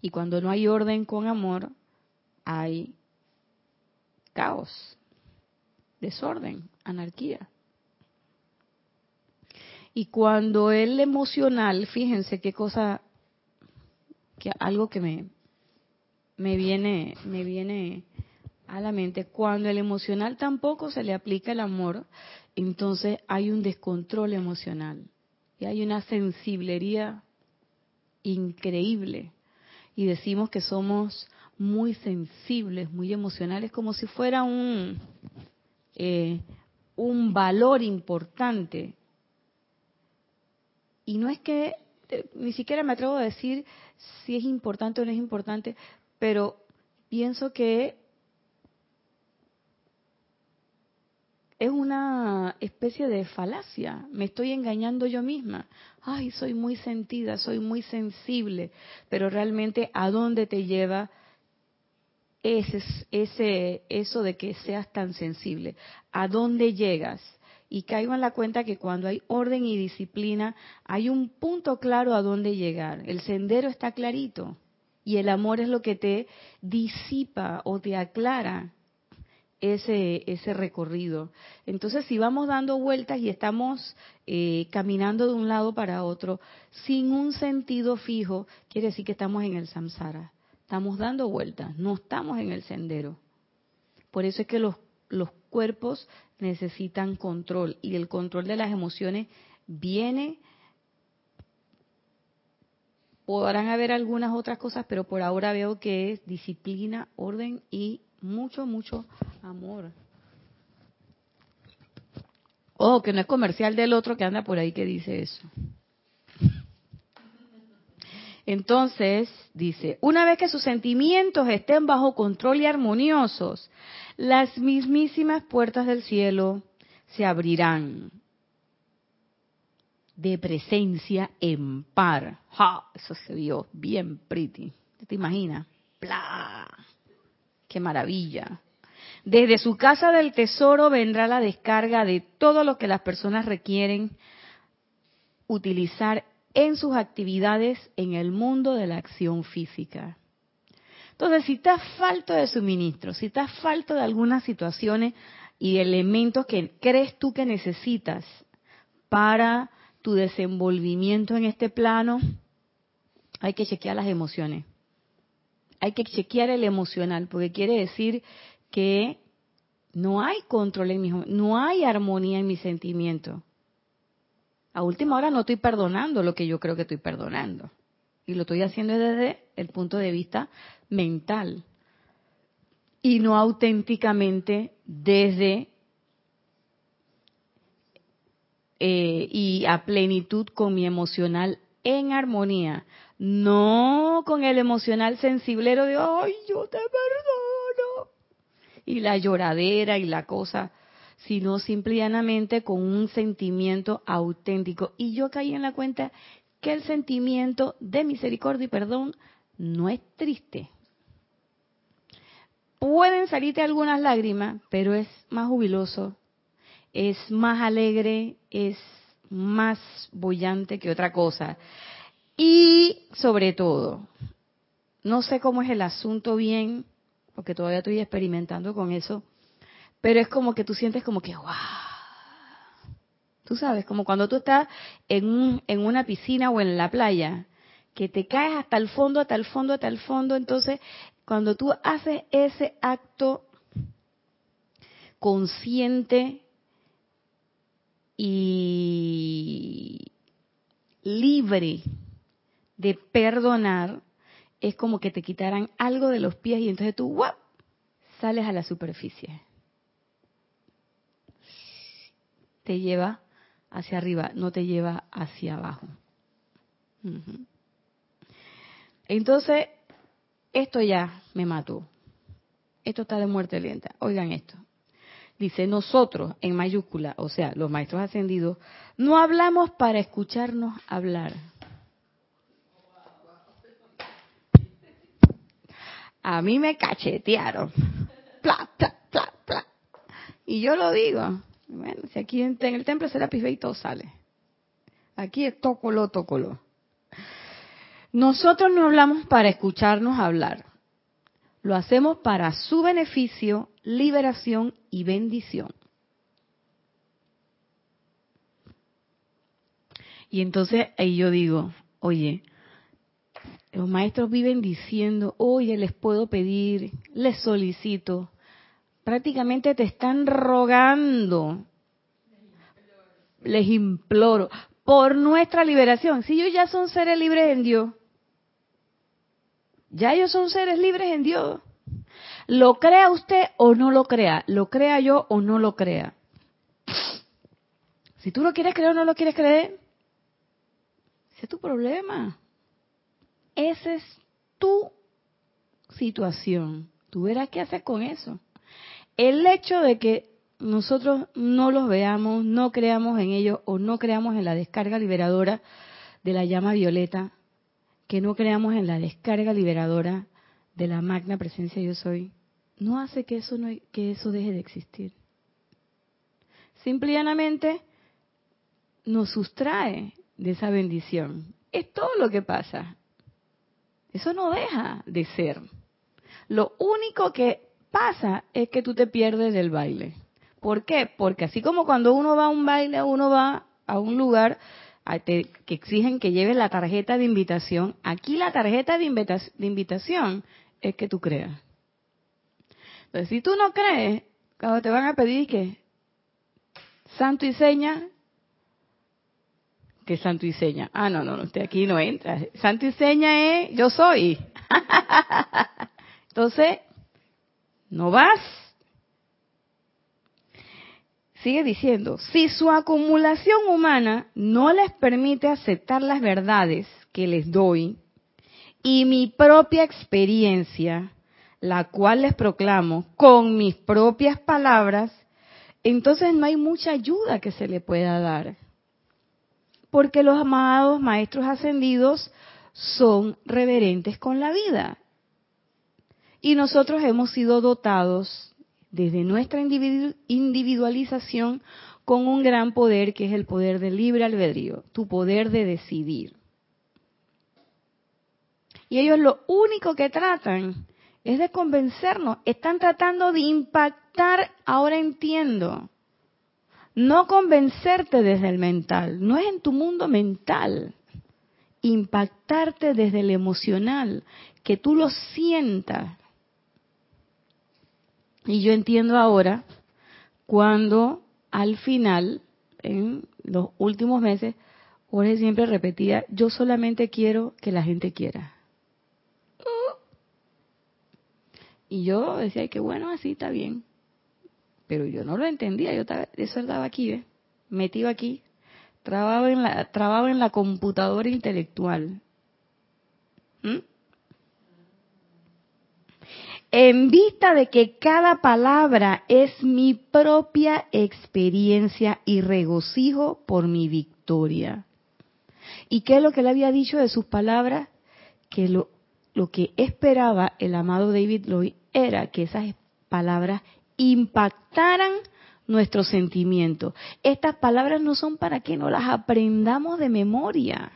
y cuando no hay orden con amor, hay caos, desorden, anarquía. Y cuando el emocional, fíjense qué cosa, que algo que me, me viene, me viene a la mente, cuando el emocional tampoco se le aplica el amor, entonces hay un descontrol emocional y hay una sensiblería increíble y decimos que somos muy sensibles, muy emocionales, como si fuera un, eh, un valor importante. Y no es que, eh, ni siquiera me atrevo a decir si es importante o no es importante, pero pienso que es una especie de falacia. Me estoy engañando yo misma. ay, soy muy sentida, soy muy sensible, pero realmente a dónde te lleva ese, ese, eso de que seas tan sensible, a dónde llegas. Y caigo en la cuenta que cuando hay orden y disciplina, hay un punto claro a dónde llegar. El sendero está clarito. Y el amor es lo que te disipa o te aclara ese, ese recorrido. Entonces, si vamos dando vueltas y estamos eh, caminando de un lado para otro sin un sentido fijo, quiere decir que estamos en el samsara. Estamos dando vueltas, no estamos en el sendero. Por eso es que los, los cuerpos necesitan control y el control de las emociones viene podrán haber algunas otras cosas, pero por ahora veo que es disciplina, orden y mucho, mucho amor. Oh, que no es comercial del otro que anda por ahí que dice eso. Entonces, dice, una vez que sus sentimientos estén bajo control y armoniosos, las mismísimas puertas del cielo se abrirán de presencia en par. ¡Ja! Eso se vio bien pretty. ¿Te imaginas? ¡Bla! ¡Qué maravilla! Desde su casa del tesoro vendrá la descarga de todo lo que las personas requieren utilizar en sus actividades en el mundo de la acción física. Entonces, si estás falto de suministro, si estás falto de algunas situaciones y elementos que crees tú que necesitas para tu desenvolvimiento en este plano, hay que chequear las emociones hay que chequear el emocional, porque quiere decir que no hay control en mi, no hay armonía en mi sentimiento. A última hora no estoy perdonando lo que yo creo que estoy perdonando. Y lo estoy haciendo desde el punto de vista mental. Y no auténticamente desde eh, y a plenitud con mi emocional en armonía no con el emocional sensiblero de, ay, yo te perdono. Y la lloradera y la cosa, sino simplemente con un sentimiento auténtico. Y yo caí en la cuenta que el sentimiento de misericordia y perdón no es triste. Pueden salirte algunas lágrimas, pero es más jubiloso, es más alegre, es más bollante que otra cosa. Y sobre todo, no sé cómo es el asunto bien, porque todavía estoy experimentando con eso, pero es como que tú sientes como que, wow. Tú sabes, como cuando tú estás en, un, en una piscina o en la playa, que te caes hasta el fondo, hasta el fondo, hasta el fondo. Entonces, cuando tú haces ese acto consciente y libre de perdonar es como que te quitaran algo de los pies y entonces tú ¡guap! sales a la superficie. Te lleva hacia arriba, no te lleva hacia abajo. Entonces, esto ya me mató. Esto está de muerte lenta. Oigan esto. Dice, nosotros, en mayúscula, o sea, los maestros ascendidos, no hablamos para escucharnos hablar a mí me cachetearon. Pla, pla, pla, pla. Y yo lo digo. Bueno, si aquí en, el templo será pisbe y todo sale. Aquí es tócolo, tócolo. Nosotros no hablamos para escucharnos hablar. Lo hacemos para su beneficio, liberación y bendición. Y entonces ahí yo digo, oye, los maestros viven diciendo, oye, les puedo pedir, les solicito. Prácticamente te están rogando, les imploro, por nuestra liberación. Si ellos ya son seres libres en Dios, ya ellos son seres libres en Dios. Lo crea usted o no lo crea, lo crea yo o no lo crea. Si tú lo quieres creer o no lo quieres creer, ese es tu problema. Esa es tu situación. Tú verás qué haces con eso. El hecho de que nosotros no los veamos, no creamos en ellos o no creamos en la descarga liberadora, de la llama violeta, que no creamos en la descarga liberadora de la magna presencia yo soy, no hace que eso, no, que eso deje de existir. Simplemente nos sustrae de esa bendición. Es todo lo que pasa. Eso no deja de ser. Lo único que pasa es que tú te pierdes del baile. ¿Por qué? Porque así como cuando uno va a un baile, uno va a un lugar que exigen que lleves la tarjeta de invitación, aquí la tarjeta de, invitación es que tú creas. Entonces, si tú no crees, cuando te van a pedir que santo y seña, que santo y seña. Ah, no, no, usted aquí no entra. Santo y seña es yo soy. Entonces, no vas. Sigue diciendo, si su acumulación humana no les permite aceptar las verdades que les doy y mi propia experiencia, la cual les proclamo con mis propias palabras, entonces no hay mucha ayuda que se le pueda dar. Porque los amados maestros ascendidos son reverentes con la vida. Y nosotros hemos sido dotados desde nuestra individualización con un gran poder que es el poder del libre albedrío, tu poder de decidir. Y ellos lo único que tratan es de convencernos, están tratando de impactar, ahora entiendo, no convencerte desde el mental, no es en tu mundo mental, impactarte desde el emocional, que tú lo sientas, y yo entiendo ahora cuando al final, en los últimos meses, Jorge siempre repetía, yo solamente quiero que la gente quiera. Y yo decía, que bueno, así está bien. Pero yo no lo entendía, yo estaba, eso estaba aquí, ¿ves? metido aquí, trababa en la, en la computadora intelectual. ¿Mm? En vista de que cada palabra es mi propia experiencia y regocijo por mi victoria. ¿Y qué es lo que él había dicho de sus palabras? Que lo, lo que esperaba el amado David Lloyd era que esas palabras impactaran nuestros sentimientos. Estas palabras no son para que no las aprendamos de memoria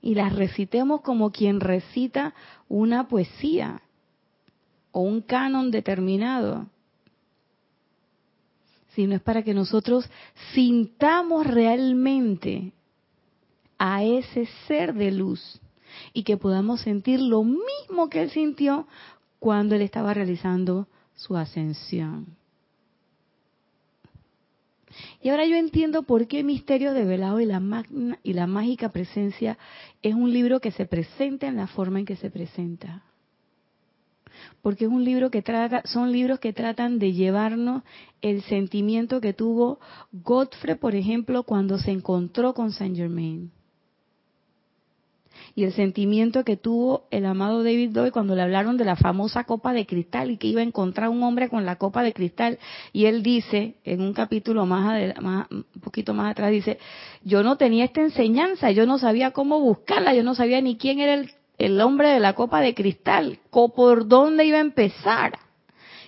y las recitemos como quien recita una poesía o un canon determinado, sino es para que nosotros sintamos realmente a ese ser de luz y que podamos sentir lo mismo que él sintió cuando él estaba realizando su ascensión. Y ahora yo entiendo por qué Misterio de Velado y la, magna, y la Mágica Presencia es un libro que se presenta en la forma en que se presenta porque es un libro que trata, son libros que tratan de llevarnos el sentimiento que tuvo Godfrey, por ejemplo, cuando se encontró con Saint Germain. Y el sentimiento que tuvo el amado David Doyle cuando le hablaron de la famosa copa de cristal y que iba a encontrar un hombre con la copa de cristal. Y él dice, en un capítulo más, más un poquito más atrás, dice, yo no tenía esta enseñanza, yo no sabía cómo buscarla, yo no sabía ni quién era el el hombre de la copa de cristal, por dónde iba a empezar.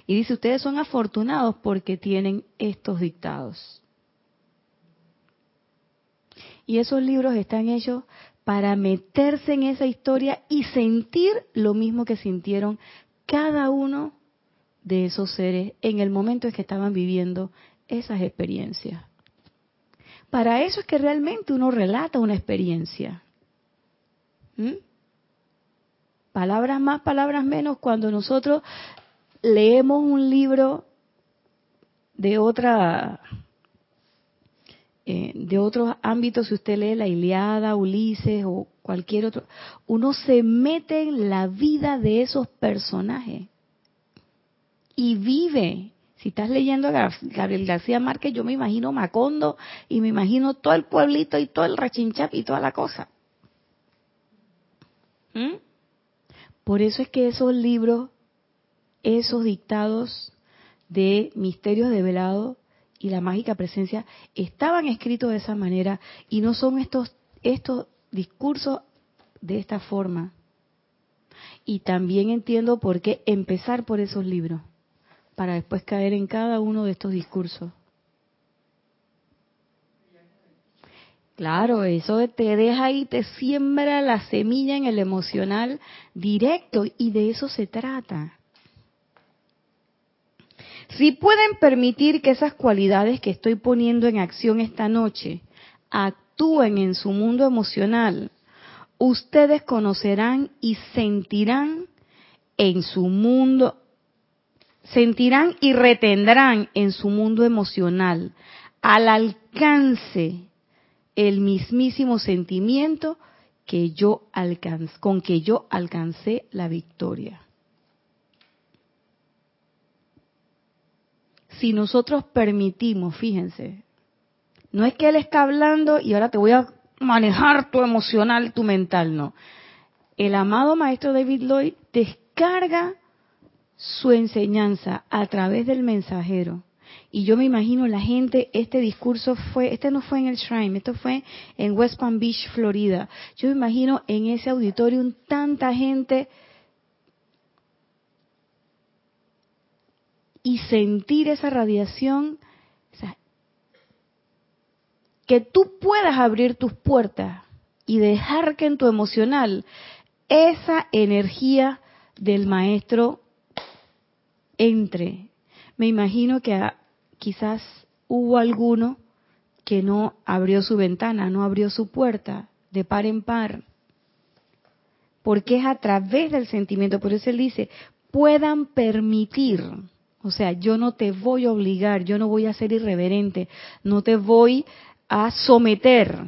Y dice, ustedes son afortunados porque tienen estos dictados. Y esos libros están hechos para meterse en esa historia y sentir lo mismo que sintieron cada uno de esos seres en el momento en que estaban viviendo esas experiencias. Para eso es que realmente uno relata una experiencia. ¿Mm? Palabras más, palabras menos, cuando nosotros leemos un libro de otra eh, de otros ámbitos, si usted lee la Iliada, Ulises o cualquier otro, uno se mete en la vida de esos personajes y vive. Si estás leyendo a Gabriel García Márquez, yo me imagino Macondo y me imagino todo el pueblito y todo el rachinchap y toda la cosa. ¿Mm? Por eso es que esos libros, esos dictados de misterios develados y la mágica presencia estaban escritos de esa manera y no son estos estos discursos de esta forma. Y también entiendo por qué empezar por esos libros, para después caer en cada uno de estos discursos. Claro, eso te deja y te siembra la semilla en el emocional directo y de eso se trata. Si pueden permitir que esas cualidades que estoy poniendo en acción esta noche actúen en su mundo emocional, ustedes conocerán y sentirán en su mundo, sentirán y retendrán en su mundo emocional al alcance el mismísimo sentimiento que yo con que yo alcancé la victoria. Si nosotros permitimos, fíjense, no es que él está hablando y ahora te voy a manejar tu emocional, tu mental, no. El amado maestro David Lloyd descarga su enseñanza a través del mensajero y yo me imagino la gente, este discurso fue, este no fue en el Shrine, esto fue en West Palm Beach, Florida. Yo me imagino en ese auditorio tanta gente y sentir esa radiación, que tú puedas abrir tus puertas y dejar que en tu emocional esa energía del maestro entre. Me imagino que quizás hubo alguno que no abrió su ventana, no abrió su puerta de par en par, porque es a través del sentimiento, por eso él dice, puedan permitir, o sea, yo no te voy a obligar, yo no voy a ser irreverente, no te voy a someter,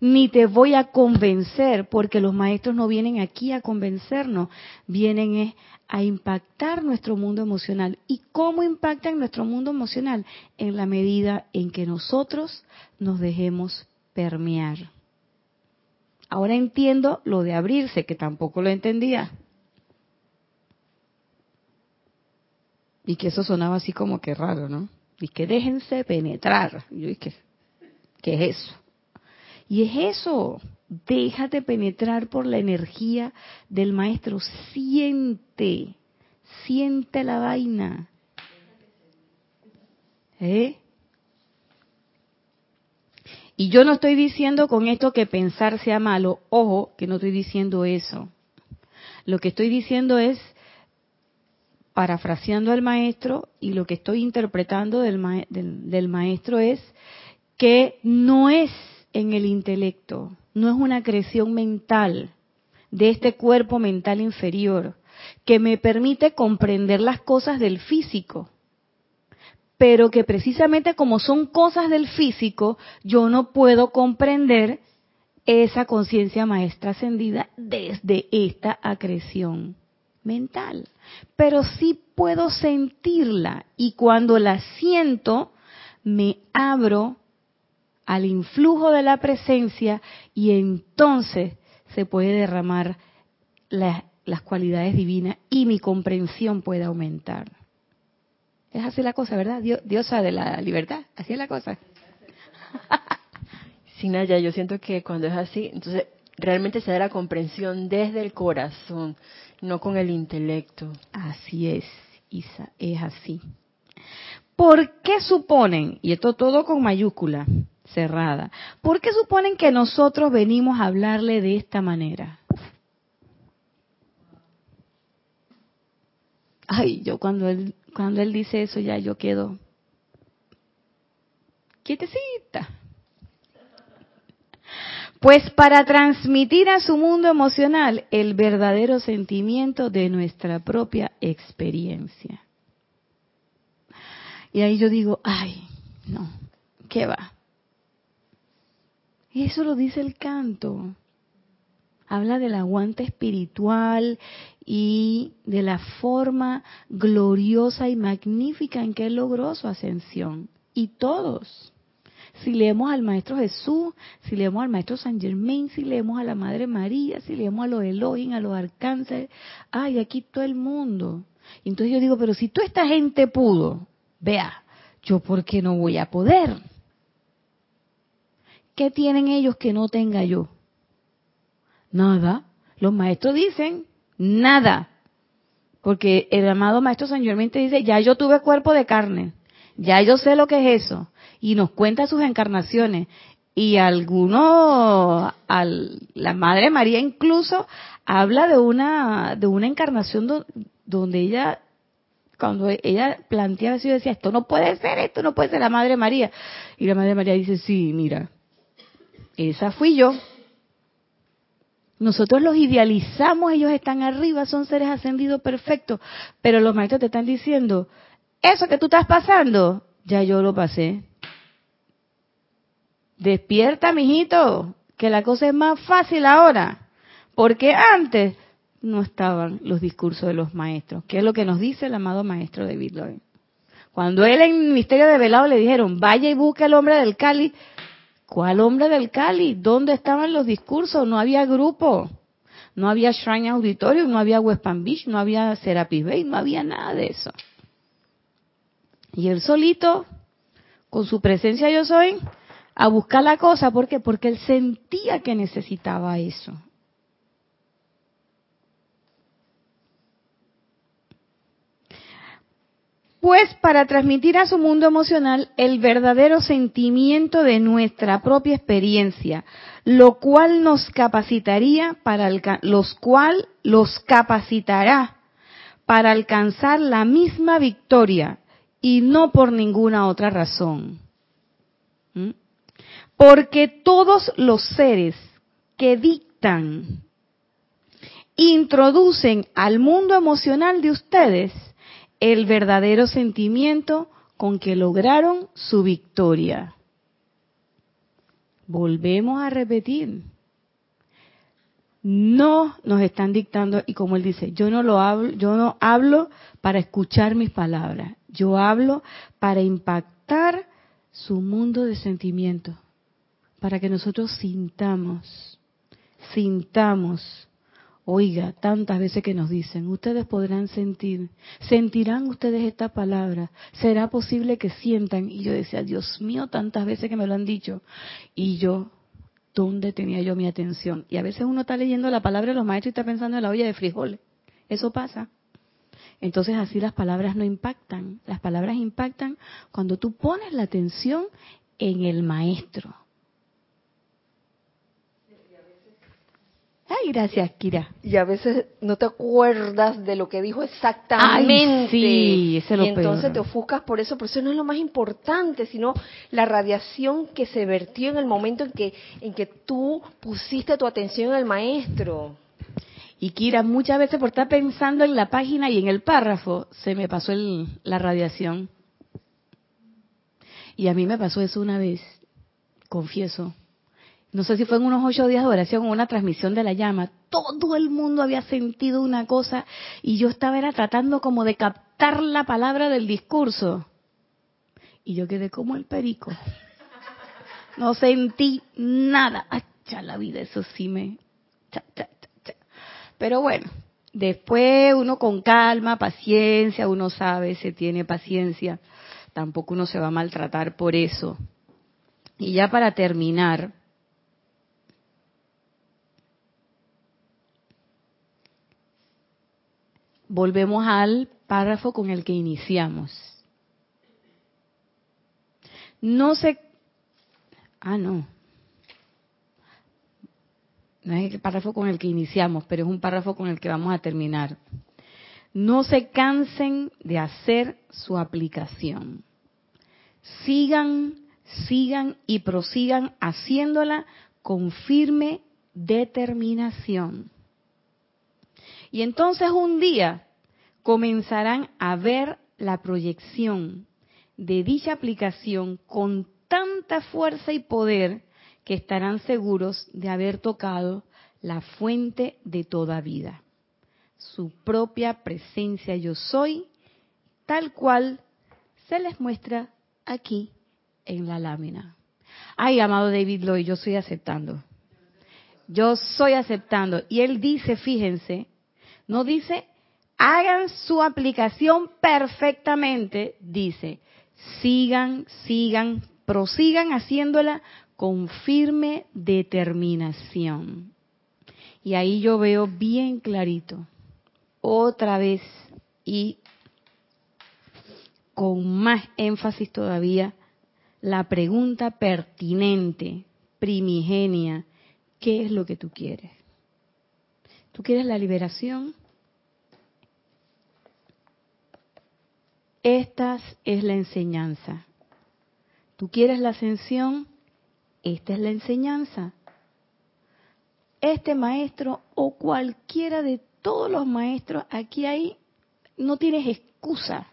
ni te voy a convencer, porque los maestros no vienen aquí a convencernos, vienen a impactar nuestro mundo emocional. ¿Y cómo impactan nuestro mundo emocional? En la medida en que nosotros nos dejemos permear. Ahora entiendo lo de abrirse, que tampoco lo entendía. Y que eso sonaba así como que raro, ¿no? Y que déjense penetrar. yo dije, ¿qué es eso? Y es eso, déjate penetrar por la energía del maestro, siente, siente la vaina. ¿Eh? Y yo no estoy diciendo con esto que pensar sea malo, ojo, que no estoy diciendo eso. Lo que estoy diciendo es, parafraseando al maestro, y lo que estoy interpretando del, del maestro es que no es en el intelecto, no es una creación mental de este cuerpo mental inferior que me permite comprender las cosas del físico, pero que precisamente como son cosas del físico, yo no puedo comprender esa conciencia maestra ascendida desde esta acreción mental. Pero sí puedo sentirla y cuando la siento, me abro al influjo de la presencia y entonces se puede derramar las cualidades divinas y mi comprensión puede aumentar. Es así la cosa, ¿verdad? Dios, diosa de la libertad, así es la cosa. Sí, Naya, yo siento que cuando es así, entonces realmente se da la comprensión desde el corazón, no con el intelecto. Así es, Isa, es así. ¿Por qué suponen, y esto todo con mayúscula, cerrada. ¿Por qué suponen que nosotros venimos a hablarle de esta manera? Ay, yo cuando él, cuando él dice eso ya yo quedo quietecita. Pues para transmitir a su mundo emocional el verdadero sentimiento de nuestra propia experiencia. Y ahí yo digo, ay, no, ¿qué va? Eso lo dice el canto. Habla del aguante espiritual y de la forma gloriosa y magnífica en que él logró su ascensión. Y todos. Si leemos al Maestro Jesús, si leemos al Maestro San Germain, si leemos a la Madre María, si leemos a los Elohim, a los arcángeles, ay, aquí todo el mundo. entonces yo digo, pero si toda esta gente pudo, vea, yo por qué no voy a poder. ¿Qué tienen ellos que no tenga yo? Nada. Los maestros dicen nada. Porque el amado maestro San Germain te dice, ya yo tuve cuerpo de carne, ya yo sé lo que es eso. Y nos cuenta sus encarnaciones. Y algunos, al, la Madre María incluso habla de una, de una encarnación donde ella, cuando ella planteaba eso, decía, esto no puede ser, esto no puede ser la Madre María. Y la Madre María dice, sí, mira, esa fui yo. Nosotros los idealizamos, ellos están arriba, son seres ascendidos perfectos, pero los maestros te están diciendo, eso que tú estás pasando, ya yo lo pasé. Despierta, mijito, que la cosa es más fácil ahora, porque antes no estaban los discursos de los maestros, que es lo que nos dice el amado maestro David Lloyd. Cuando él en el misterio de velado le dijeron, vaya y busque al hombre del Cali, ¿Cuál hombre del Cali? ¿Dónde estaban los discursos? No había grupo. No había Shrine Auditorium, no había West Palm Beach, no había Serapis Bay, no había nada de eso. Y él solito, con su presencia yo soy, a buscar la cosa. ¿Por qué? Porque él sentía que necesitaba eso. Pues para transmitir a su mundo emocional el verdadero sentimiento de nuestra propia experiencia, lo cual nos capacitaría para los cual los capacitará para alcanzar la misma victoria y no por ninguna otra razón. ¿Mm? Porque todos los seres que dictan, introducen al mundo emocional de ustedes el verdadero sentimiento con que lograron su victoria. Volvemos a repetir. No nos están dictando, y como él dice, yo no lo hablo, yo no hablo para escuchar mis palabras, yo hablo para impactar su mundo de sentimientos, para que nosotros sintamos, sintamos Oiga, tantas veces que nos dicen, ustedes podrán sentir, sentirán ustedes esta palabra, será posible que sientan. Y yo decía, Dios mío, tantas veces que me lo han dicho. Y yo, ¿dónde tenía yo mi atención? Y a veces uno está leyendo la palabra de los maestros y está pensando en la olla de frijoles. Eso pasa. Entonces así las palabras no impactan. Las palabras impactan cuando tú pones la atención en el maestro Ay, gracias, Kira. Y a veces no te acuerdas de lo que dijo exactamente. sí, ese y entonces te ofuscas por eso, pero eso no es lo más importante, sino la radiación que se vertió en el momento en que, en que tú pusiste tu atención en el maestro. Y Kira, muchas veces por estar pensando en la página y en el párrafo, se me pasó la radiación. Y a mí me pasó eso una vez, confieso no sé si fue en unos ocho días de oración o una transmisión de la llama, todo el mundo había sentido una cosa y yo estaba tratando como de captar la palabra del discurso. Y yo quedé como el perico. No sentí nada. Acha la vida, eso sí me... Pero bueno, después uno con calma, paciencia, uno sabe, se tiene paciencia. Tampoco uno se va a maltratar por eso. Y ya para terminar, volvemos al párrafo con el que iniciamos. No se... Ah, no. No es el párrafo con el que iniciamos, pero es un párrafo con el que vamos a terminar. No se cansen de hacer su aplicación. Sigan, sigan y prosigan haciéndola con firme determinación. Y entonces un día comenzarán a ver la proyección de dicha aplicación con tanta fuerza y poder que estarán seguros de haber tocado la fuente de toda vida, su propia presencia yo soy, tal cual se les muestra aquí en la lámina. Ay, amado David Lloyd, yo estoy aceptando. Yo soy aceptando. Y él dice, fíjense, no dice, hagan su aplicación perfectamente, dice, sigan, sigan, prosigan haciéndola con firme determinación. Y ahí yo veo bien clarito, otra vez y con más énfasis todavía, la pregunta pertinente, primigenia, ¿qué es lo que tú quieres? ¿Tú quieres la liberación? Esta es la enseñanza. ¿Tú quieres la ascensión? Esta es la enseñanza. Este maestro o cualquiera de todos los maestros aquí hay, no tienes excusa.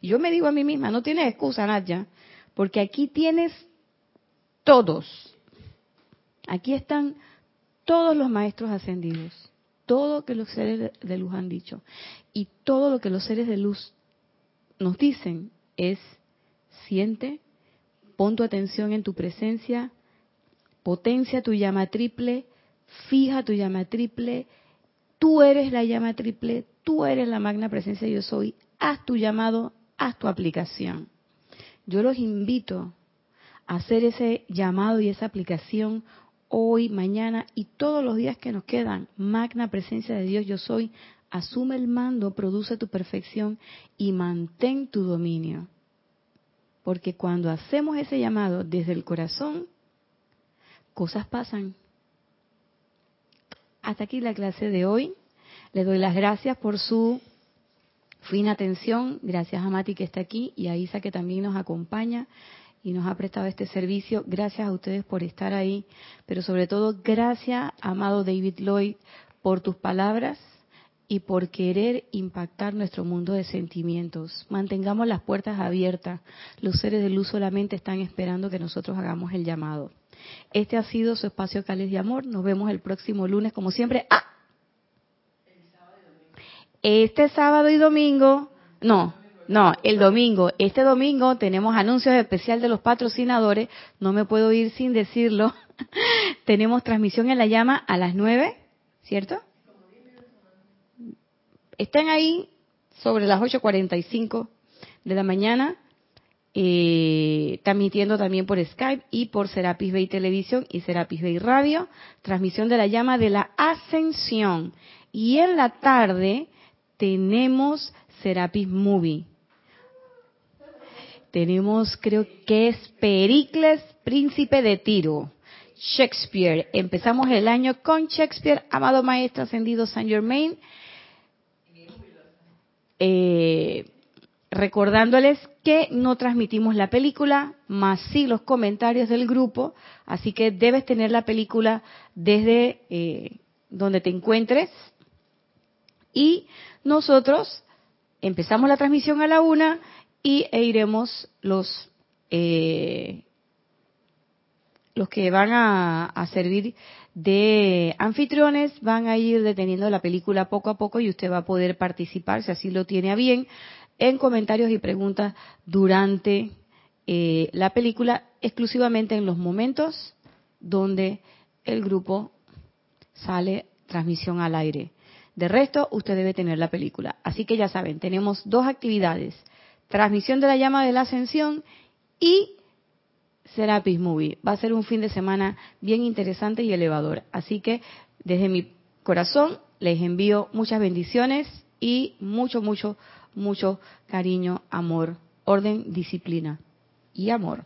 Yo me digo a mí misma, no tienes excusa, Nadia, porque aquí tienes todos. Aquí están todos los maestros ascendidos, todo lo que los seres de luz han dicho y todo lo que los seres de luz nos dicen es siente, pon tu atención en tu presencia, potencia tu llama triple, fija tu llama triple, tú eres la llama triple, tú eres la magna presencia yo soy, haz tu llamado, haz tu aplicación. Yo los invito a hacer ese llamado y esa aplicación hoy, mañana y todos los días que nos quedan. Magna presencia de Dios yo soy, asume el mando, produce tu perfección y mantén tu dominio. Porque cuando hacemos ese llamado desde el corazón, cosas pasan. Hasta aquí la clase de hoy. Le doy las gracias por su fina atención. Gracias a Mati que está aquí y a Isa que también nos acompaña y nos ha prestado este servicio. Gracias a ustedes por estar ahí, pero sobre todo gracias, amado David Lloyd, por tus palabras y por querer impactar nuestro mundo de sentimientos. Mantengamos las puertas abiertas. Los seres de luz solamente están esperando que nosotros hagamos el llamado. Este ha sido su espacio Cales de Amor. Nos vemos el próximo lunes, como siempre. ¡Ah! Este sábado y domingo, no, no, el domingo. Este domingo tenemos anuncios especial de los patrocinadores. No me puedo ir sin decirlo. tenemos transmisión en la llama a las 9, ¿cierto? Estén ahí sobre las 8.45 de la mañana, eh, transmitiendo también por Skype y por Serapis Bay Televisión y Serapis Bay Radio, transmisión de la llama de la ascensión. Y en la tarde tenemos Serapis Movie tenemos, creo que es Pericles, príncipe de Tiro. Shakespeare. Empezamos el año con Shakespeare, amado maestro ascendido Saint Germain. Eh, recordándoles que no transmitimos la película, más sí los comentarios del grupo, así que debes tener la película desde eh, donde te encuentres. Y nosotros empezamos la transmisión a la una y e iremos los eh, los que van a, servir de anfitriones van a ir deteniendo la película poco a poco y usted va a poder participar, si así lo tiene a bien, en comentarios y preguntas durante eh, la película, exclusivamente en los momentos donde el grupo sale transmisión al aire. De resto, usted debe tener la película. Así que ya saben, tenemos dos actividades transmisión de la llama de la ascensión y Serapis Movie. Va a ser un fin de semana bien interesante y elevador. Así que desde mi corazón les envío muchas bendiciones y mucho, mucho, mucho cariño, amor, orden, disciplina y amor.